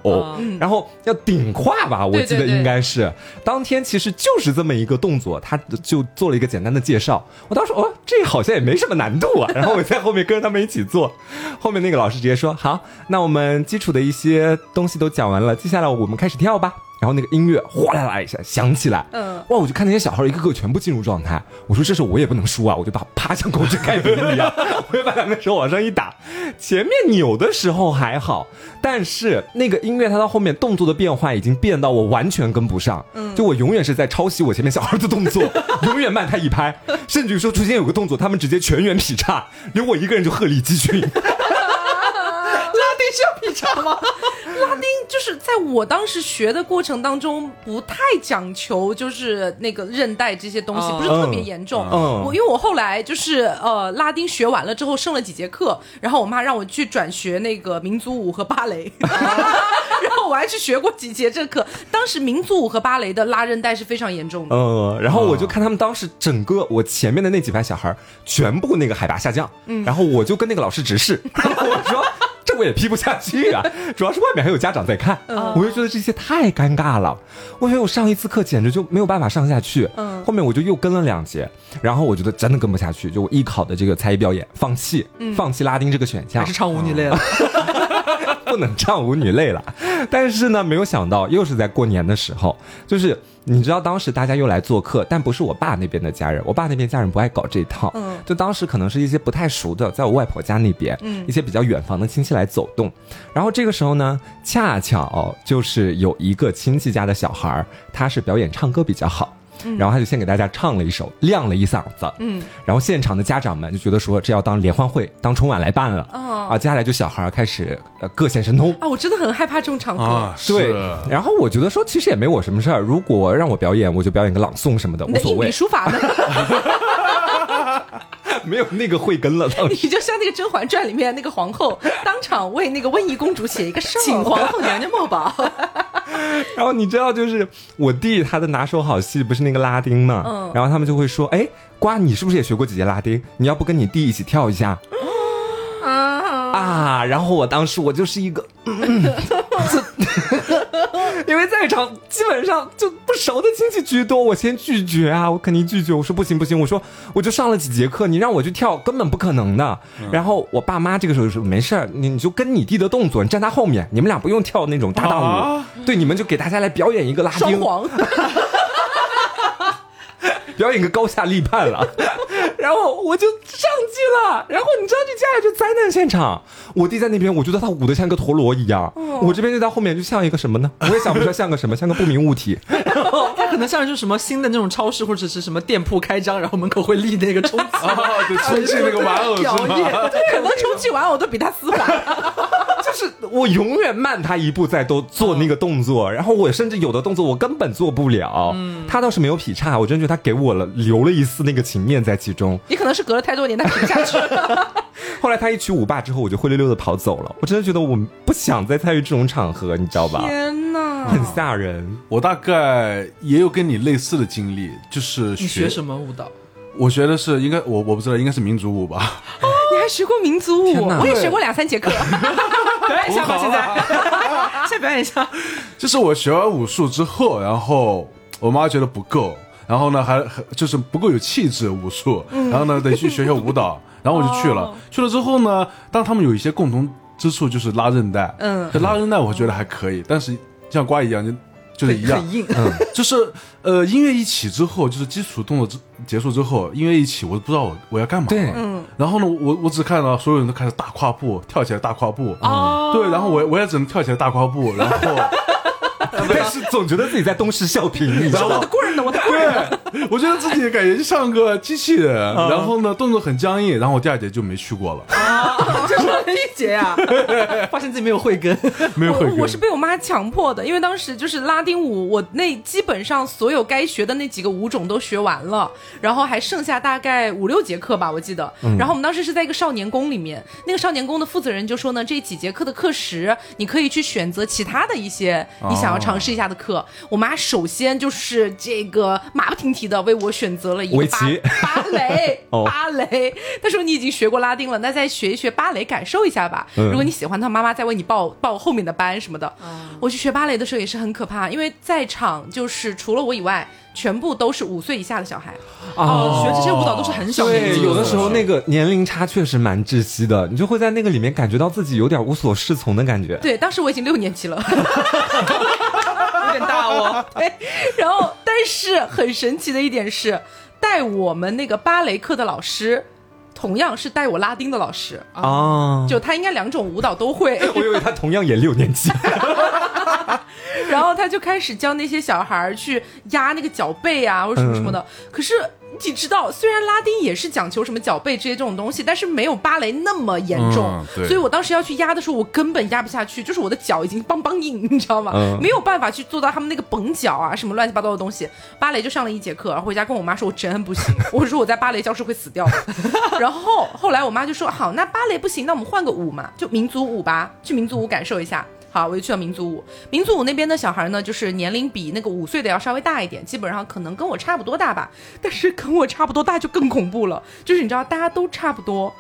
然后要顶胯吧，我记得应该是。当天其实就是这么一个动作，他就做了一个简单的介绍。我当时哦，这好像也没什么难度啊。然后我在后面跟着他们一起做，后面那个老师直接说，好，那我们基础的一些东西都讲完了，接下来我们开始跳吧。然后那个音乐哗啦啦一下响起来，嗯，哇！我就看那些小孩一个个全部进入状态。我说这时候我也不能输啊，我就把啪像狗去开屏一样，我就把两个手往上一打。前面扭的时候还好，但是那个音乐它到后面动作的变化已经变到我完全跟不上，嗯，就我永远是在抄袭我前面小孩的动作，永远慢他一拍，甚至于说出现有个动作，他们直接全员劈叉，留我一个人就鹤立鸡群。需要劈叉吗？拉丁就是在我当时学的过程当中不太讲求，就是那个韧带这些东西不是特别严重。我因为我后来就是呃拉丁学完了之后剩了几节课，然后我妈让我去转学那个民族舞和芭蕾，然后。后我还去学过几节这课。当时民族舞和芭蕾的拉韧带是非常严重的。嗯，然后我就看他们当时整个我前面的那几排小孩全部那个海拔下降，嗯，然后我就跟那个老师直视，我说。这我也批不下去啊，主要是外面还有家长在看，我就觉得这些太尴尬了。我觉得我上一次课简直就没有办法上下去，嗯，后面我就又跟了两节，然后我觉得真的跟不下去，就我艺考的这个才艺表演放弃，放弃拉丁这个选项，还是唱舞女累了。不能唱舞女泪了，但是呢，没有想到又是在过年的时候，就是你知道，当时大家又来做客，但不是我爸那边的家人，我爸那边家人不爱搞这一套，嗯，就当时可能是一些不太熟的，在我外婆家那边，嗯，一些比较远房的亲戚来走动，然后这个时候呢，恰巧就是有一个亲戚家的小孩他是表演唱歌比较好。然后他就先给大家唱了一首，亮了一嗓子。嗯，然后现场的家长们就觉得说，这要当联欢会、当春晚来办了。啊，接下来就小孩开始呃各显神通。啊，我真的很害怕这种场合。对，然后我觉得说，其实也没我什么事儿。如果让我表演，我就表演个朗诵什么的，无所谓。书法的。没有那个慧根了，你就像那个《甄嬛传》里面那个皇后，当场为那个温宜公主写一个请皇后娘娘墨宝。然后你知道，就是我弟他的拿手好戏不是那个拉丁嘛，嗯，然后他们就会说，哎，瓜，你是不是也学过几节拉丁？你要不跟你弟一起跳一下？啊！然后我当时我就是一个，因为在场基本上就不熟的亲戚居多，我先拒绝啊，我肯定拒绝。我说不行不行，我说我就上了几节课，你让我去跳根本不可能的。然后我爸妈这个时候就说没事儿，你你就跟你弟的动作，你站他后面，你们俩不用跳那种搭档舞，对，你们就给大家来表演一个拉丁，表演个高下立判了。然后我就上去了，然后你知道，这接下来就灾难现场。我弟在那边，我觉得他舞的像个陀螺一样，我这边就在后面，就像一个什么呢？我也想不出来像个什么，像个不明物体。然后他可能像是什么新的那种超市或者是什么店铺开张，然后门口会立那个充气，对，充气那个玩偶是吗？可能充气玩偶都比他丝滑。就是我永远慢他一步在都做那个动作，然后我甚至有的动作我根本做不了。嗯，他倒是没有劈叉，我真觉得他给我了留了一丝那个情面在其中。你可能是隔了太多年，他劈不下去。后来他一曲舞罢之后，我就灰溜溜的跑走了。我真的觉得我不想再参与这种场合，你知道吧？天哪，很吓人。我大概也有跟你类似的经历，就是你学什么舞蹈？我学的是应该我我不知道应该是民族舞吧？学过民族舞？我也学过两三节课。表演一下吧，现在先表演一下。就是我学完武术之后，然后我妈觉得不够。然后呢，还还就是不够有气质武术，然后呢得去学学舞蹈，然后我就去了。去了之后呢，当他们有一些共同之处，就是拉韧带。嗯，拉韧带我觉得还可以，但是像瓜一样就就是一样，很硬。嗯，就是呃音乐一起之后，就是基础动作之结束之后，音乐一起，我都不知道我我要干嘛。对，嗯。然后呢，我我只看到所有人都开始大跨步，跳起来大跨步。嗯。对，然后我我也只能跳起来大跨步，然后。但是总觉得自己在东施效颦，你知道吗？我的棍呢？我的棍。对，我觉得自己感觉就像个机器人，然后呢动作很僵硬，然后我第二节就没去过了。啊，这是一节呀！发现自己没有慧根，没有慧根。我是被我妈强迫的，因为当时就是拉丁舞，我那基本上所有该学的那几个舞种都学完了，然后还剩下大概五六节课吧，我记得。然后我们当时是在一个少年宫里面，那个少年宫的负责人就说呢，这几节课的课时你可以去选择其他的一些你想要尝试一下的课。我妈首先就是这个马不停蹄的为我选择了一个芭芭蕾，芭蕾。她说你已经学过拉丁了，那再学一学芭蕾，感受一下吧。如果你喜欢，她妈妈再为你报报后面的班什么的。我去学芭蕾的时候也是很可怕，因为在场就是除了我以外，全部都是五岁以下的小孩。哦，学这些舞蹈都是很小对，有的时候那个年龄差确实蛮窒息的，你就会在那个里面感觉到自己有点无所适从的感觉。对，当时我已经六年级了。有点大哦，对，然后但是很神奇的一点是，带我们那个芭蕾课的老师，同样是带我拉丁的老师啊，就他应该两种舞蹈都会。我以为他同样也六年级，然后他就开始教那些小孩去压那个脚背啊，或者什么什么的，可是。你知道，虽然拉丁也是讲求什么脚背这些这种东西，但是没有芭蕾那么严重。所以我当时要去压的时候，我根本压不下去，就是我的脚已经邦邦硬，你知道吗？没有办法去做到他们那个绷脚啊，什么乱七八糟的东西。芭蕾就上了一节课，然后回家跟我妈说，我真不行。我说我在芭蕾教室会死掉。然后后来我妈就说，好，那芭蕾不行，那我们换个舞嘛，就民族舞吧，去民族舞感受一下。好，我就去了民族舞。民族舞那边的小孩呢，就是年龄比那个五岁的要稍微大一点，基本上可能跟我差不多大吧。但是跟我差不多大就更恐怖了，就是你知道大家都差不多。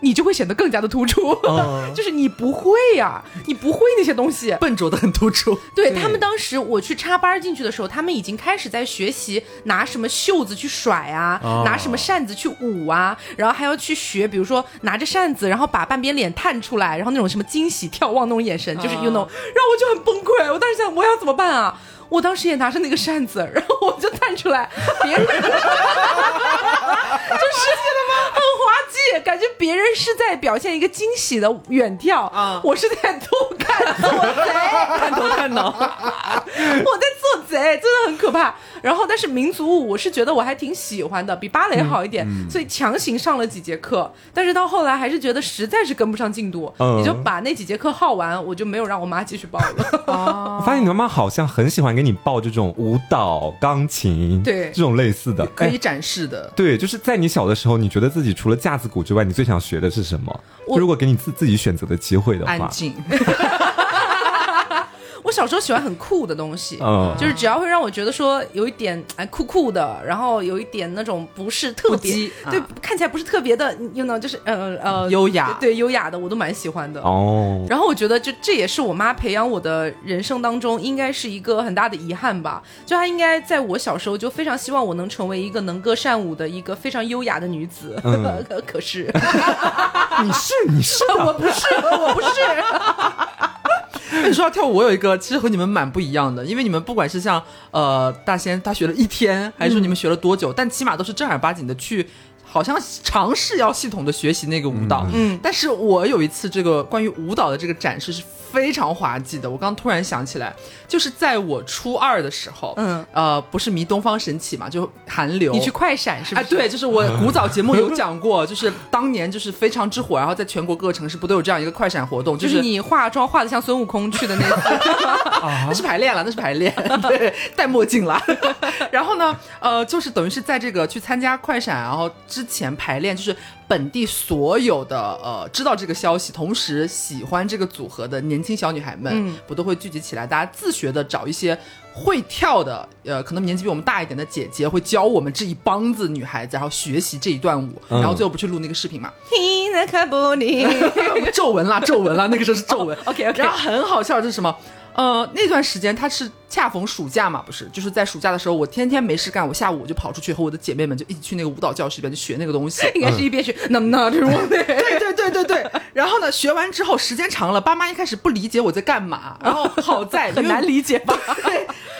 你就会显得更加的突出，就是你不会呀，你不会那些东西，笨拙的很突出。对他们当时我去插班进去的时候，他们已经开始在学习拿什么袖子去甩啊，拿什么扇子去舞啊，然后还要去学，比如说拿着扇子，然后把半边脸探出来，然后那种什么惊喜眺望那种眼神，就是 you know，然后我就很崩溃，我当时想我要怎么办啊？我当时也拿着那个扇子，然后我就探出来，别人，就实现了吗？很滑稽，感觉别人是在表现一个惊喜的远眺啊，我是在偷看做贼，探头探脑，我在做贼，真的很可怕。然后，但是民族舞我是觉得我还挺喜欢的，比芭蕾好一点，所以强行上了几节课。但是到后来还是觉得实在是跟不上进度，也就把那几节课耗完，我就没有让我妈继续报了。我发现你妈妈好像很喜欢给你报这种舞蹈、钢琴，对这种类似的可以展示的。对，就是在你小的时候，你觉得自己除了架子鼓之外，你最想学的是什么？如果给你自自己选择的机会的话，安静。我小时候喜欢很酷的东西，就是只要会让我觉得说有一点哎酷酷的，然后有一点那种不是特别对，看起来不是特别的，you know，就是呃呃优雅，对优雅的我都蛮喜欢的哦。然后我觉得就这也是我妈培养我的人生当中应该是一个很大的遗憾吧，就她应该在我小时候就非常希望我能成为一个能歌善舞的一个非常优雅的女子，可是。你是你是我不是我不是。你说到跳舞，我有一个其实和你们蛮不一样的，因为你们不管是像呃大仙，他学了一天，还是说你们学了多久，但起码都是正儿八经的去，好像尝试要系统的学习那个舞蹈。嗯，但是我有一次这个关于舞蹈的这个展示是。非常滑稽的，我刚突然想起来，就是在我初二的时候，嗯，呃，不是迷东方神起嘛，就韩流，你去快闪是吧？哎，对，就是我 古早节目有讲过，就是当年就是非常之火，然后在全国各个城市不都有这样一个快闪活动？就是你化妆化的像孙悟空去的那次，那是排练了，那是排练，对，戴墨镜了。然后呢，呃，就是等于是在这个去参加快闪，然后之前排练，就是。本地所有的呃知道这个消息，同时喜欢这个组合的年轻小女孩们，不都会聚集起来，大家自学的找一些会跳的，呃，可能年纪比我们大一点的姐姐，会教我们这一帮子女孩子，然后学习这一段舞，然后最后不去录那个视频嘛？皱纹啦，皱纹啦，那个时候是皱纹。OK OK。然后很好笑的是什么？呃，那段时间他是恰逢暑假嘛，不是，就是在暑假的时候，我天天没事干，我下午我就跑出去和我的姐妹们就一起去那个舞蹈教室里边去学那个东西，应该是一边学，那么那这种，对对对对对。然后呢，学完之后时间长了，爸妈一开始不理解我在干嘛，然后好在 很难理解吧。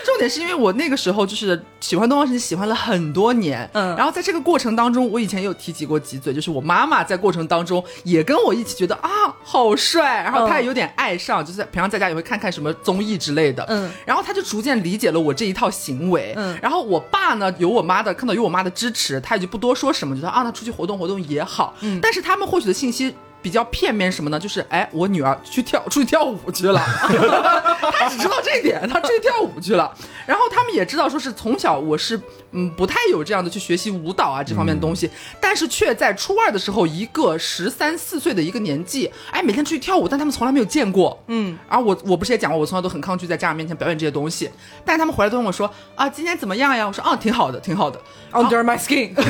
重点是因为我那个时候就是喜欢东方神起，喜欢了很多年，嗯，然后在这个过程当中，我以前有提起过几嘴，就是我妈妈在过程当中也跟我一起觉得啊好帅，然后她也有点爱上，就是平常在家也会看看什么综艺之类的，嗯，然后她就逐渐理解了我这一套行为，嗯，然后我爸呢有我妈的看到有我妈的支持，他也就不多说什么，觉得啊那出去活动活动也好，嗯，但是他们获取的信息。比较片面什么呢？就是哎，我女儿去跳出去跳舞去了，她只知道这一点，她出去跳舞去了。然后他们也知道，说是从小我是嗯不太有这样的去学习舞蹈啊这方面的东西，但是却在初二的时候，一个十三四岁的一个年纪，哎，每天出去跳舞，但他们从来没有见过，嗯。然后我我不是也讲过，我从小都很抗拒在家长面前表演这些东西，但是他们回来都问我说啊，今天怎么样呀？我说啊，挺好的，挺好的，Under my skin。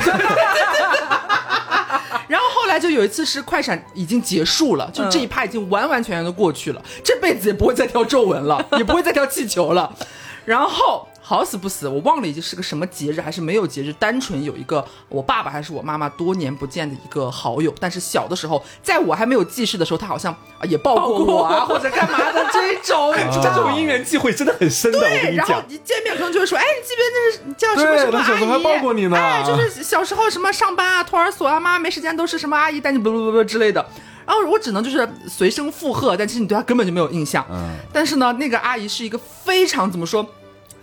来就有一次是快闪已经结束了，就这一趴已经完完全全的过去了，这辈子也不会再跳皱纹了，也不会再跳气球了，然后。好死不死，我忘了已经是个什么节日，还是没有节日。单纯有一个我爸爸还是我妈妈多年不见的一个好友，但是小的时候，在我还没有记事的时候，他好像也抱过我啊，或者干嘛的这种，这种因缘际会真的很深的。对，然后一见面可能就会说，哎，你记不记得那是叫什么什么阿姨？抱过你呢？哎，就是小时候什么上班啊，托儿所啊，妈妈没时间都是什么阿姨带你，不不不不之类的。然后我只能就是随声附和，但其实你对他根本就没有印象。嗯。但是呢，那个阿姨是一个非常怎么说？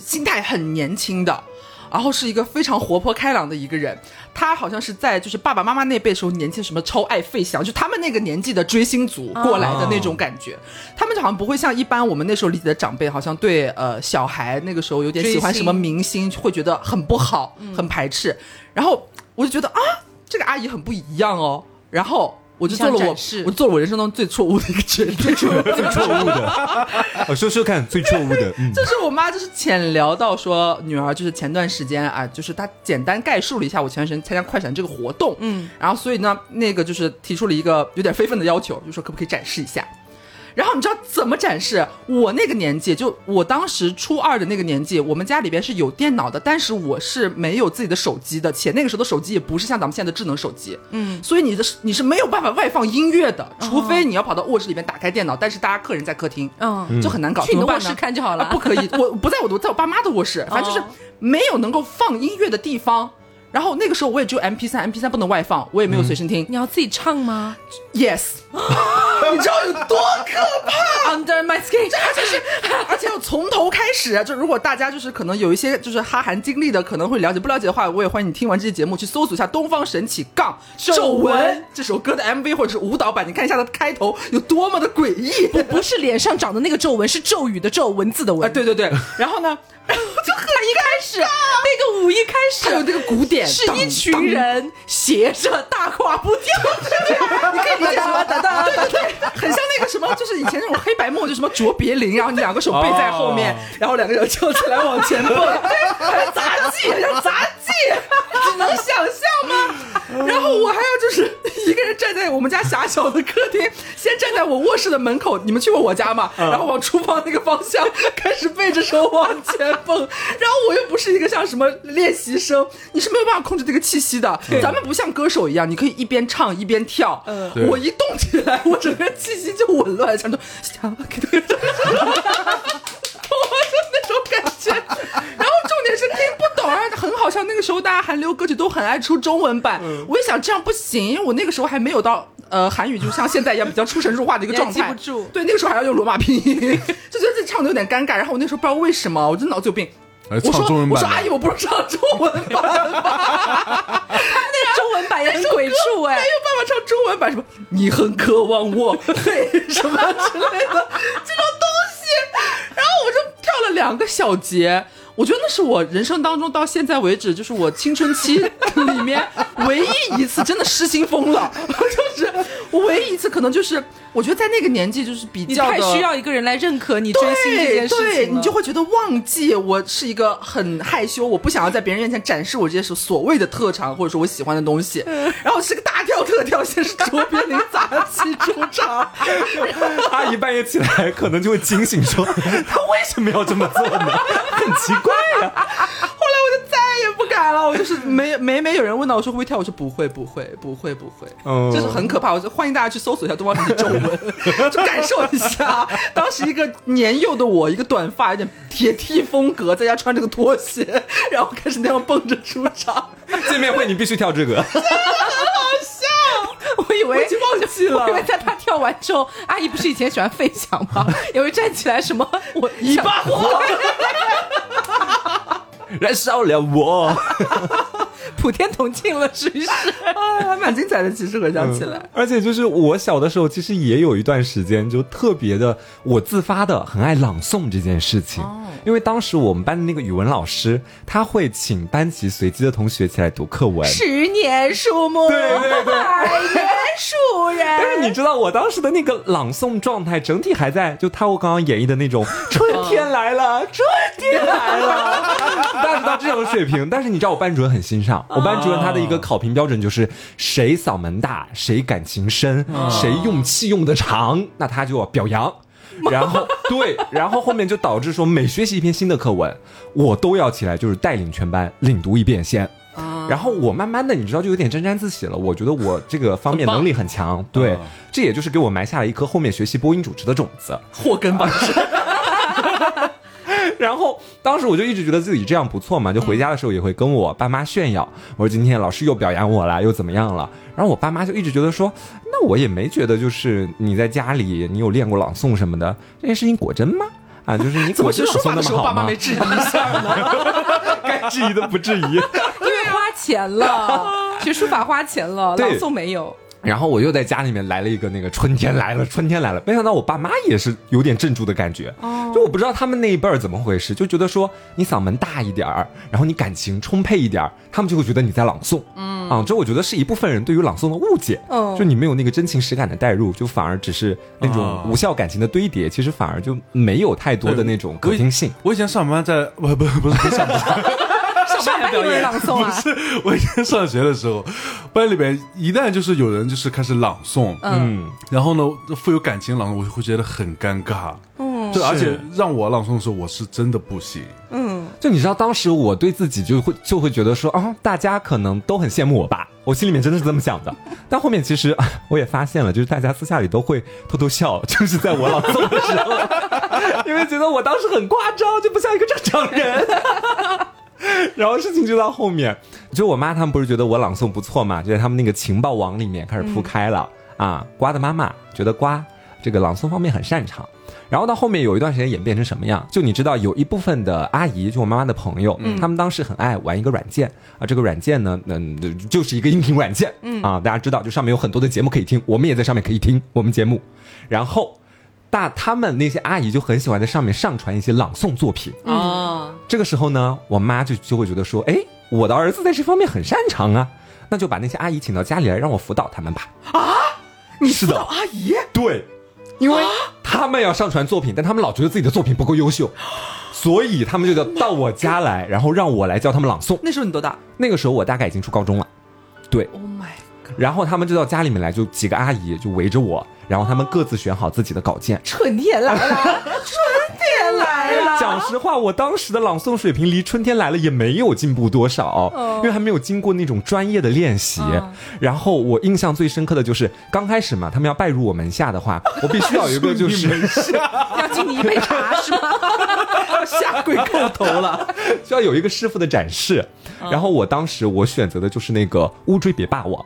心态很年轻的，然后是一个非常活泼开朗的一个人。他好像是在就是爸爸妈妈那辈时候年轻，什么超爱费翔，就他们那个年纪的追星族过来的那种感觉。他们就好像不会像一般我们那时候理解的长辈，好像对呃小孩那个时候有点喜欢什么明星，会觉得很不好，很排斥。然后我就觉得啊，这个阿姨很不一样哦。然后。我就做了我，我做了我人生中最错误的一个决定，最错最错误的，我说说看最错误的，就是我妈就是浅聊到说女儿就是前段时间啊，就是她简单概述了一下我前段时间参加快闪这个活动，嗯，然后所以呢，那个就是提出了一个有点非分的要求，就说可不可以展示一下。然后你知道怎么展示？我那个年纪，就我当时初二的那个年纪，我们家里边是有电脑的，但是我是没有自己的手机的，且那个时候的手机也不是像咱们现在的智能手机，嗯，所以你的你是没有办法外放音乐的，除非你要跑到卧室里边打开电脑，但是大家客人在客厅，嗯，就很难搞。去你的卧室看就好了，不可以，我不在我的，在我爸妈的卧室，反正就是没有能够放音乐的地方。然后那个时候我也只有 M P 三，M P 三不能外放，我也没有随身听。你要自己唱吗？Yes，你知道有多可怕？Under my skin，这就是，而且要从头开始。就如果大家就是可能有一些就是哈韩经历的，可能会了解；不了解的话，我也欢迎你听完这期节目去搜索一下《东方神起杠皱纹》这首歌的 M V 或者是舞蹈版，你看一下它的开头有多么的诡异。不不是脸上长的那个皱纹，是咒语的咒，文字的文。对对对，然后呢？就很一开始，那个舞一开始，还有那个鼓点，是一群人斜着大跨步跳着，你可以理解什么？对对对，很像那个什么，就是以前那种黑白梦，就什么卓别林，然后你两个手背在后面，然后两个人跳起来往前蹦，还杂技，像杂技，你能想象吗？然后我还要就是一个人站在我们家狭小的客厅，先站在我卧室的门口，你们去过我家吗？然后往厨房那个方向开始背着手往前。蹦，然后我又不是一个像什么练习生，你是没有办法控制这个气息的。咱们不像歌手一样，你可以一边唱一边跳。嗯，我一动起来，我整个气息就紊乱，像就想给他，我就那种感觉。然后重点是听不懂，而且很好笑。那个时候大家韩流歌曲都很爱出中文版，我一想这样不行，因为我那个时候还没有到呃韩语，就像现在一样比较出神入化的一个状态。记不住，对，那个时候还要用罗马拼音，就觉得自己唱的有点尴尬。然后我那时候不知道为什么，我真脑子有病。我说我说阿姨，我不是唱中文版吧？那中文版也很鬼畜哎，没有办法唱中文版，什么你很渴望我，对什么之类的 这种东西。然后我就跳了两个小节。我觉得那是我人生当中到现在为止，就是我青春期里面唯一一次真的失心疯了，就是我唯一一次可能就是，我觉得在那个年纪就是比较太需要一个人来认可你追星这件事情，对你就会觉得忘记我是一个很害羞，我不想要在别人面前展示我这些所所谓的特长或者说我喜欢的东西，然后是个大跳特跳，先是卓别林杂技出场，阿姨半夜起来可能就会惊醒说，他为什么要这么做呢？很奇怪。对呀，后来我就再也不敢了。我就是每每每有人问到我说会不会跳，我说不会不会不会不会，就是很可怕。我就欢迎大家去搜索一下东方神起皱纹，就感受一下当时一个年幼的我，一个短发，有点铁梯风格，在家穿着个拖鞋，然后开始那样蹦着出场。见面会你必须跳这个，真的很好笑。我以为忘记了，因为在他跳完之后，阿姨不是以前喜欢费翔吗？也会站起来什么我一把火。燃烧了我，普天同庆了，是不是？啊，还蛮精彩的。其实回想起来，而且就是我小的时候，其实也有一段时间，就特别的，我自发的很爱朗诵这件事情。哦，因为当时我们班的那个语文老师，他会请班级随机的同学起来读课文。十年树木，对对对，百年树人。但是你知道，我当时的那个朗诵状态，整体还在就他我刚刚演绎的那种春天来了，春天来了。达不到这种水平，但是你知道我班主任很欣赏我班主任，他的一个考评标准就是谁嗓门大，谁感情深，谁用气用的长，那他就要表扬。然后对，然后后面就导致说每学习一篇新的课文，我都要起来就是带领全班领读一遍先。然后我慢慢的，你知道就有点沾沾自喜了。我觉得我这个方面能力很强，对，这也就是给我埋下了一颗后面学习播音主持的种子，祸根吧。然后当时我就一直觉得自己这样不错嘛，就回家的时候也会跟我爸妈炫耀，我说今天老师又表扬我了，又怎么样了？然后我爸妈就一直觉得说，那我也没觉得就是你在家里你有练过朗诵什么的，这件事情果真吗？啊，就是你怎么学书法的时候爸妈没质疑一下呢？该质疑的不质疑，因为花钱了，学书法花钱了，朗诵没有。然后我又在家里面来了一个那个春天来了，春天来了。没想到我爸妈也是有点镇住的感觉，就我不知道他们那一辈儿怎么回事，就觉得说你嗓门大一点儿，然后你感情充沛一点儿，他们就会觉得你在朗诵。嗯啊，这我觉得是一部分人对于朗诵的误解。嗯就你没有那个真情实感的代入，就反而只是那种啊无效感情的堆叠，其实反而就没有太多的那种可听性。我以前上班在不不不是上班，上班有人朗诵啊，我以前上学的时候，班里面一旦就是有人就是开始朗诵，嗯嗯，然后呢富有感情朗诵，我就会觉得很尴尬。嗯对，而且让我朗诵的时候，我是真的不行。嗯，就你知道，当时我对自己就会就会觉得说啊，大家可能都很羡慕我吧，我心里面真的是这么想的。但后面其实 我也发现了，就是大家私下里都会偷偷笑，就是在我朗诵的时候，因为觉得我当时很夸张，就不像一个正常人。然后事情就到后面，就我妈他们不是觉得我朗诵不错嘛，就在他们那个情报网里面开始铺开了、啊。瓜的妈妈觉得瓜这个朗诵方面很擅长，然后到后面有一段时间演变成什么样？就你知道，有一部分的阿姨，就我妈妈的朋友，他们当时很爱玩一个软件啊，这个软件呢，嗯，就是一个音频软件，嗯啊，大家知道，就上面有很多的节目可以听，我们也在上面可以听我们节目，然后。大他们那些阿姨就很喜欢在上面上传一些朗诵作品，啊，这个时候呢，我妈就就会觉得说，哎，我的儿子在这方面很擅长啊，那就把那些阿姨请到家里来，让我辅导他们吧。啊你是的辅导阿姨，对，因为他们要上传作品，但他们老觉得自己的作品不够优秀，所以他们就得到我家来，然后让我来教他们朗诵。那时候你多大那个时候我大概已经初高中了，对，？Oh my god！然后他们就到家里面来，就几个阿姨就围着我，然后他们各自选好自己的稿件。春天来了，春天来了，讲实话，我当时的朗诵水平离《春天来了》也没有进步多少，因为还没有经过那种专业的练习。然后我印象最深刻的就是刚开始嘛，他们要拜入我门下的话，我必须要有一个就是要敬你一杯茶是吗？下跪叩头了，需要有一个师傅的展示。然后我当时我选择的就是那个乌龟别霸王，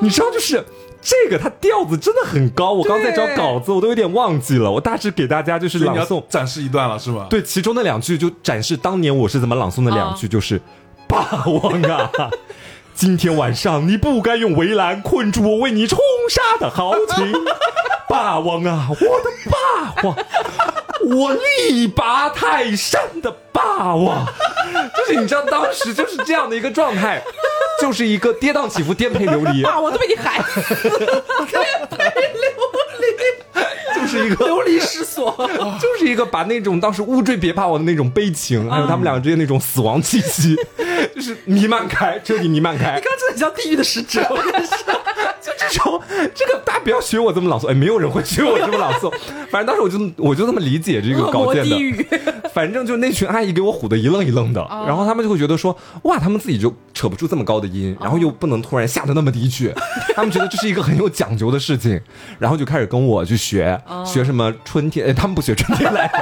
你知道就是。这个它调子真的很高，我刚在找稿子，我都有点忘记了。我大致给大家就是朗诵，展示一段了是吗？，对，其中的两句就展示当年我是怎么朗诵的两句，就是“霸王啊，今天晚上你不该用围栏困住我为你冲杀的豪情，霸王啊，我的霸王，我力拔泰山的霸王。”就是你知道，当时就是这样的一个状态，就是一个跌宕起伏、颠沛流离，啊，我都被你害死了，就是一个 流离失所。就是一个把那种当时乌坠别怕我的那种悲情，还有他们两个之间那种死亡气息，就是弥漫开，彻底弥漫开你。刚刚真的很像地狱的使者，我跟你说。就这种，这个大家不要学我这么朗诵，哎，没有人会学我这么朗诵。反正当时我就我就这么理解这个稿件的。反正就那群阿姨给我唬得一愣一愣的，然后他们就会觉得说，哇，他们自己就扯不出这么高的音，然后又不能突然下得那么低去，他们觉得这是一个很有讲究的事情，然后就开始跟我去学，学什么春天，哎，他们不学春天来了。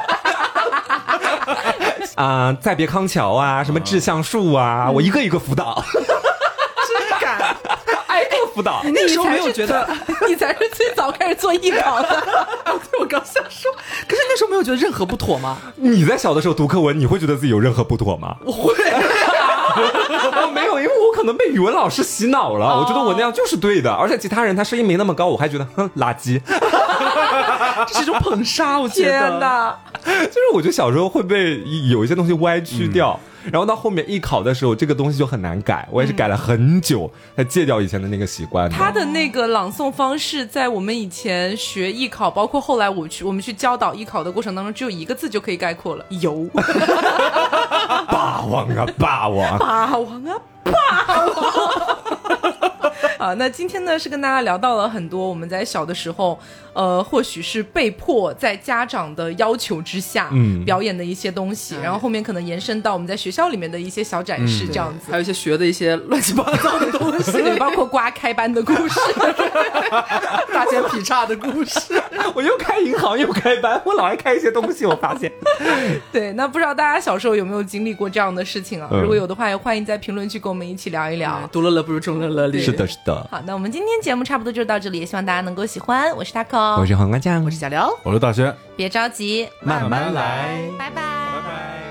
啊、再别康桥啊，什么志向树啊，我一个一个辅导，真敢！挨个辅导。你那时候没有觉得？你才是最早开始做艺考的。对，我刚想说，可是那时候没有觉得任何不妥吗？你在小的时候读课文，你会觉得自己有任何不妥吗？我会，我没有，因为我可能被语文老师洗脑了，我觉得我那样就是对的，而且其他人他声音没那么高，我还觉得哼垃圾。这是一种捧杀，我觉得。天哪！就是我觉得小时候会被有一些东西歪曲掉，然后到后面艺考的时候，这个东西就很难改，我也是改了很久才戒掉以前的那个习惯。他的那个朗诵方式，在我们以前学艺考，包括后来我去我们去教导艺考的过程当中，只有一个字就可以概括了：油。霸王啊，霸王！霸王啊，霸王！啊，那今天呢是跟大家聊到了很多我们在小的时候，呃，或许是被迫在家长的要求之下，嗯表演的一些东西，然后后面可能延伸到我们在学校里面的一些小展示，这样子。还有一些学的一些乱七八糟的东西，对，包括刮开班的故事，大尖劈叉的故事。我又开银行又开班，我老爱开一些东西，我发现。对，那不知道大家小时候有没有经历过这样的事情啊？嗯如果有的话，也欢迎在评论区跟我们一起聊一聊。独乐乐不如众乐乐。是的，是的。好，那我们今天节目差不多就到这里，也希望大家能够喜欢。我是 taco，我是黄瓜酱，我是小刘，我是大轩。别着急，慢慢来。拜拜，拜拜。